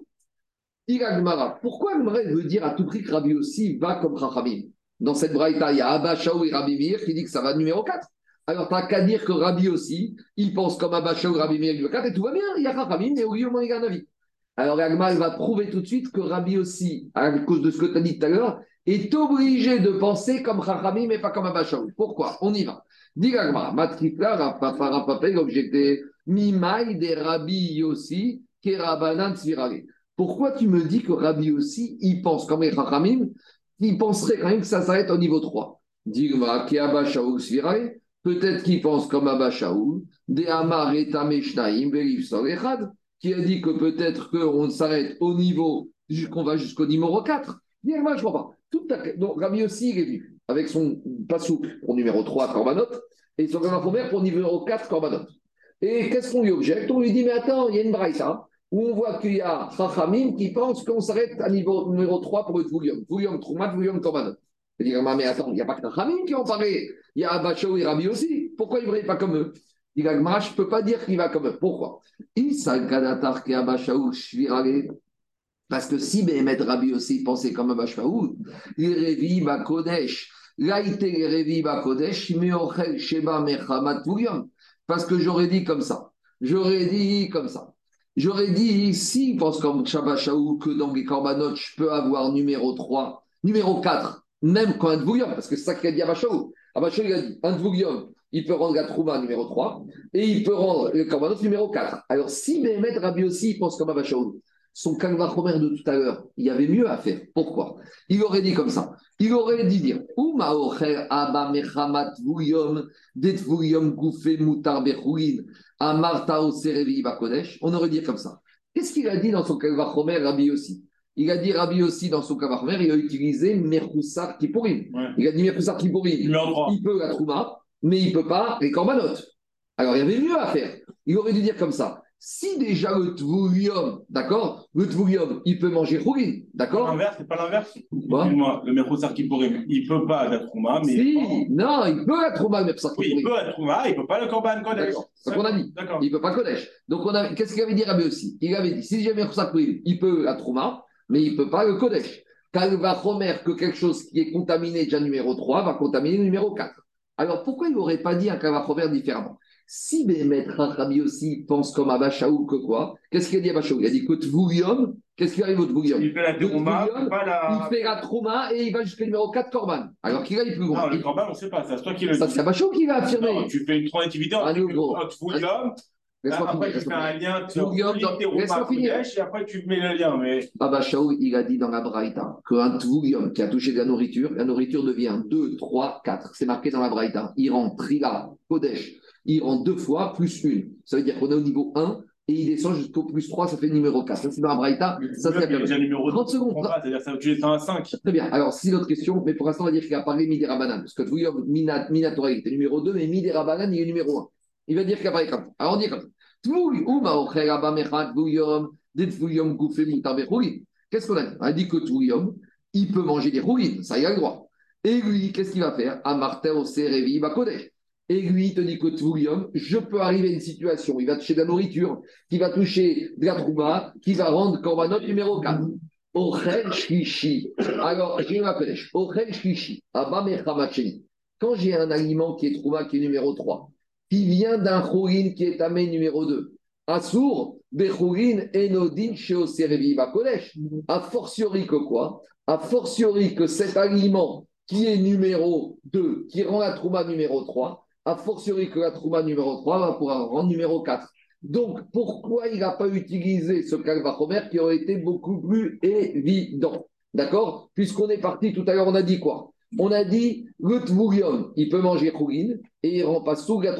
Dit Agmara, pourquoi Agmara veut dire à tout prix que Rabbi aussi va comme Chachamim Dans cette braïta, il y a Abba Shaou et Rabbi Meir qui dit que ça va numéro 4. Alors, t'as qu'à dire que Rabbi aussi, il pense comme Abba Shaou et Rabbi Meir numéro 4 et tout va bien. Il y a Chachamim, mais au moins il y a un avis. Alors, Agmara elle va prouver tout de suite que Rabbi aussi, à cause de ce que tu as dit tout à l'heure, est obligé de penser comme Chachamim mais pas comme Abba Shaou. Pourquoi? On y va. Dit Agmara, Matrikla, Rapapa, Rapapa, l'objecté, Mimaï des Rabbi Yossi, Kerabanan Svirale. Pourquoi tu me dis que Rabbi aussi, il pense comme les il penserait quand même que ça s'arrête au niveau 3 Dit Agmara, Ki Abba Shaul Svirale, peut-être qu'il pense comme Abba Shaul, des qui a dit que peut-être qu'on s'arrête au niveau, qu'on va jusqu'au numéro 4. Dit Agmara, je ne comprends pas. Donc Rabbi aussi, il est venu avec son pasouk pour numéro 3, Korbanot, et son Korbanot pour numéro 4, Korbanot. Et qu'est-ce qu'on lui objecte? On lui dit, mais attends, il y a une braïta où on voit qu'il y a Chachamim qui pense qu'on s'arrête à niveau numéro 3 pour le Tvoulium. Tvoulium Troumat, Tvoulium Korbanot. Il dit, mais attends, il n'y a pas que Chachamim qui ont parlé. Il y a Abachao et Rabbi aussi. Pourquoi il ne va pas comme eux? Il dit, Agmara, je ne peux pas dire qu'il va comme eux. Pourquoi? Parce que si Béhémet Rabbi aussi pensait comme Abachao, il révit Bakodesh. Là, il était révi Bakodesh, Meochel Sheba Mechamat. Parce que j'aurais dit comme ça. J'aurais dit comme ça. J'aurais dit, s'il pense comme Shabbat que dans les Korbanot, je peux avoir numéro 3, numéro 4, même quand un Dvoulium, parce que c'est ça qu'il a dit à Bachaou. Abachaou, il a dit, un Dvoulium, il peut rendre la Trouma numéro 3, et il peut rendre le Korbanot numéro 4. Alors, si Béhémet Rabbi aussi, pense comme Abachaou, son Kalvachomer de tout à l'heure, il y avait mieux à faire. Pourquoi? Il aurait dit comme ça. Il aurait dit dire, Ouma ocher abba mechamat vuyom, det vuyom goufé mutar bechouin, amarta oserevi bakodesh. On aurait dit comme ça. Qu'est-ce qu'il a dit dans son Kalvachomer, Rabbi aussi Il a dit Rabbi aussi dans son Kalvachomer, il a utilisé Merchoussar Kipurim. Ouais. Il a dit. Numéro 3. Il peut la Trouma, mais il ne peut pas les Korbanot. Alors il y avait mieux à faire. Il aurait dû dire comme ça. Si déjà le Tvoulium, d'accord Le Tvoulium, il peut manger Choulin, d'accord? L'inverse, c'est pas l'inverse. Excuse-moi, le Mechoussar qui pourrait, il peut pas la Trouma, mais. Si, non, il peut la Trouma, ça Oui, il peut la Trouma, il peut pas le Korban Kodesh. D'accord, c'est ce qu'on a dit. Il ne peut pas Kodesh. Donc, on a... qu'est-ce qu'il avait dit Rabbi aussi? Il avait dit si jamais Choulin, il peut la Trouma, mais il ne peut pas le Kodesh. Car il va remettre que quelque chose qui est contaminé déjà numéro 3 va contaminer numéro 4. Alors, pourquoi il n'aurait pas dit un Kavachomer différemment? Si Bémet Rabbi aussi pense comme Abachaou que quoi? Qu'est-ce qu'il a dit Abachaou Il a dit que Tvoulium, qu'est-ce qui arrive au Tvoulium Il fait la Trouma, la. Il fait la Trouma et il va jusqu'au numéro 4 Corban. Alors qu'il aille plus Non, loin. le Korban, on sait pas, c'est toi qui le Ça, dis. c'est Abachaou qui va affirmer. Non, tu fais une transitivité entre nouveau. Laisse-moi finir. Après, tu fais un lien Teruma laisse-moi finir. Et après tu mets le lien. Mais Abba Shaul, il a dit dans la Braïta qu'un Tvoulium qui a touché de la nourriture, la nourriture devient 2, 3, 4. C'est marqué dans la Braïta. Il rend Trila, Kodesh. Il rend deux fois plus une. Ça veut dire qu'on est au niveau 1 et il descend jusqu'au plus 3, ça fait numéro 4. Ça, c'est dans la Braïta. Ça, le c'est déjà numéro 30 secondes. C'est-à-dire que tu es à un 5. Très bien. Alors, c'est notre question, mais pour l'instant, on va dire qu'il a parlé Midi Rabanan. Parce que Mina- Minatora, il était numéro 2, mais Midi Rabanan, il est numéro 1. Il va dire qu'il a parlé comme ça. Alors, on dit comme ça. Qu'est-ce qu'on a dit? On a dit que Tvoulium, il peut manger des roulines, ça, il a le droit. Et lui, qu'est-ce qu'il va faire? Amarter, Oserevi, Bakodesh. Et lui, il te dit que Tvoulium, je peux arriver à une situation, il va toucher de la nourriture, qui va toucher de la trouma, qui va rendre Korbanot numéro 4. Ochel Shlishi. Alors, j'ai ma. Ochel. Abba Mechamacheni. Quand j'ai un aliment qui est trouma, qui est numéro 3, qui vient d'un Khourin qui est amé numéro 2, Assour, Bechourin, Enodin, Sheoserevi, Bakodesh. A fortiori que quoi? A fortiori que cet aliment qui est numéro 2, qui rend la trouma numéro 3, a fortiori que la trouma numéro 3 va pouvoir rendre numéro 4. Donc, pourquoi il n'a pas utilisé ce calvachomer qui aurait été beaucoup plus évident? D'accord? Puisqu'on est parti tout à l'heure, on a dit quoi? On a dit le tvoulium, il peut manger chourine et il rend pas sous la.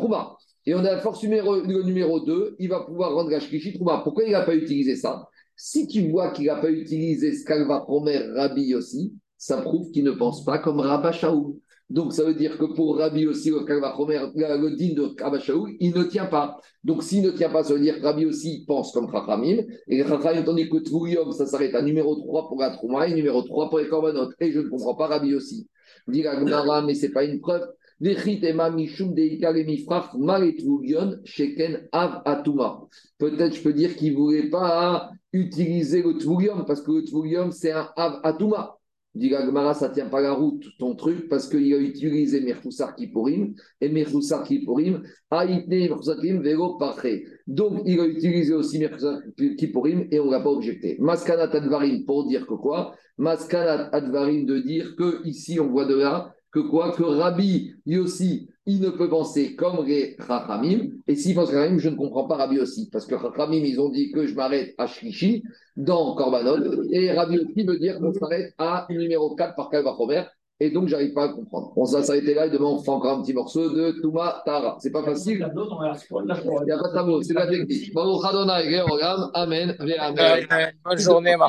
Et on a la force numéro, le numéro 2, il va pouvoir rendre la shkishi. Pourquoi il n'a pas utilisé ça? Si tu vois qu'il n'a pas utilisé ce calvachomer Rabbi aussi, ça prouve qu'il ne pense pas comme Rabba Shaoul. Donc, ça veut dire que pour Rabbi aussi, le le de Rabba il ne tient pas. Donc, s'il ne tient pas, ça veut dire que Rabbi aussi pense comme Chachamim. Et Chachamim, tandis que Tvoulium, ça s'arrête à numéro 3 pour la et numéro 3 pour les Korbanot. Et je ne comprends pas Rabbi aussi. Dit mais ce n'est pas une preuve. Peut-être je peux dire qu'il ne voulait pas utiliser le Tvoulium parce que le Tvoulium c'est un Av Atuma. Dit la Gemara, ça ne tient pas la route ton truc parce qu'il a utilisé Merfoussar Kippurim et Merfoussar Merfoussakim Velo Parché. Donc il a utilisé aussi Merfoussar Kippurim et on ne l'a pas objecté. Maskanat Advarim pour dire que quoi? Maskanat Advarim de dire que ici on voit de là que quoi Que Rabbi Yossi, il ne peut penser comme les Chachamim. Et s'il pense Chachamim, je ne comprends pas Rabbi aussi. Parce que Chachamim, ils ont dit que je m'arrête à Shlishi, dans Korbanot. Et Rabbi aussi veut dire qu'on s'arrête à numéro 4 par Kalvachomer. Et donc, j'arrive pas à comprendre. On va s'arrêter là et demain, on fera encore un petit morceau de Touma Tara. C'est pas facile. Il n'y a pas de tableau, c'est la technique. Amen. Bonne journée, Marc.